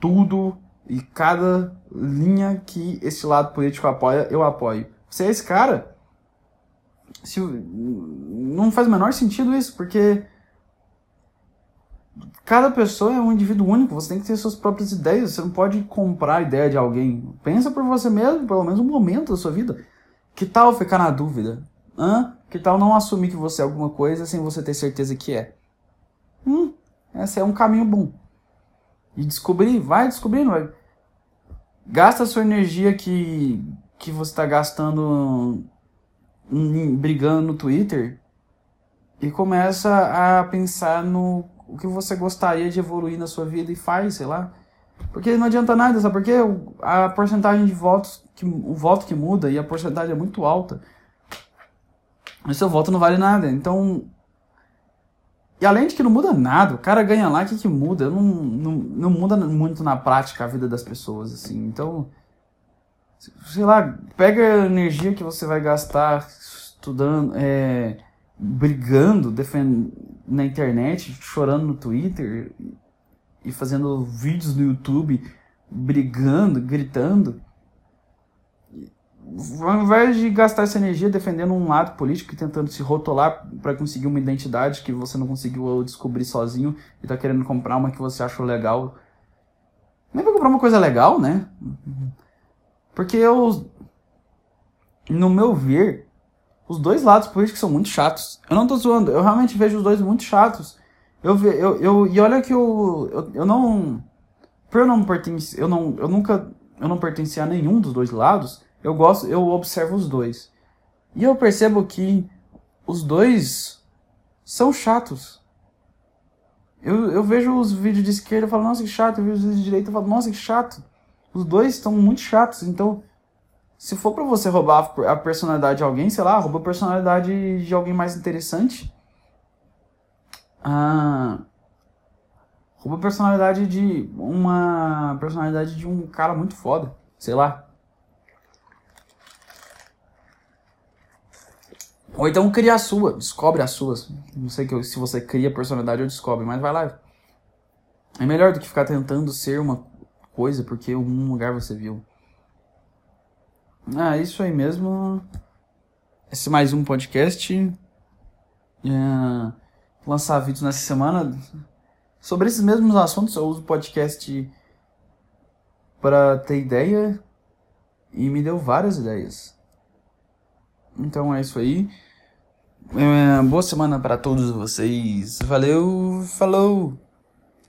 Tudo e cada linha que esse lado político apoia, eu apoio. Você é esse cara. Se, não faz o menor sentido isso, porque cada pessoa é um indivíduo único, você tem que ter suas próprias ideias, você não pode comprar a ideia de alguém. Pensa por você mesmo, pelo menos um momento da sua vida. Que tal ficar na dúvida? Hã? Que tal não assumir que você é alguma coisa sem você ter certeza que é? Hum, esse é um caminho bom. E descobrir, vai descobrindo, vai. Gasta a sua energia que, que você está gastando em, brigando no Twitter e começa a pensar no o que você gostaria de evoluir na sua vida e faz, sei lá. Porque não adianta nada, sabe? Porque a porcentagem de votos, que, o voto que muda e a porcentagem é muito alta. O seu voto não vale nada. Então. E além de que não muda nada, o cara ganha lá, o que, que muda? Não, não, não muda muito na prática a vida das pessoas, assim. Então. Sei lá, pega a energia que você vai gastar estudando, é, brigando, na internet, chorando no Twitter e fazendo vídeos no YouTube, brigando, gritando ao invés de gastar essa energia defendendo um lado político e tentando se rotular para conseguir uma identidade que você não conseguiu descobrir sozinho e tá querendo comprar uma que você achou legal. Nem pra comprar uma coisa legal, né? Porque eu. No meu ver, os dois lados políticos são muito chatos. Eu não tô zoando, eu realmente vejo os dois muito chatos. Eu, ve, eu, eu, e olha que eu, eu, eu não. Por eu não pertencer. Eu, não, eu nunca. Eu não pertencia a nenhum dos dois lados eu gosto, eu observo os dois. E eu percebo que os dois são chatos. Eu, eu vejo os vídeos de esquerda e falo, nossa, que chato. Eu vejo os vídeos de direita e falo, nossa, que chato. Os dois estão muito chatos. Então, se for para você roubar a personalidade de alguém, sei lá, rouba a personalidade de alguém mais interessante. Ah, rouba a personalidade de uma personalidade de um cara muito foda, sei lá. Ou então cria a sua, descobre as suas. Não sei se você cria personalidade ou descobre, mas vai lá. É melhor do que ficar tentando ser uma coisa porque um lugar você viu. Ah, isso aí mesmo. Esse mais um podcast. É, lançar vídeos nessa semana. Sobre esses mesmos assuntos, eu uso podcast para ter ideia e me deu várias ideias. Então é isso aí. É, boa semana para todos vocês. Valeu, falou!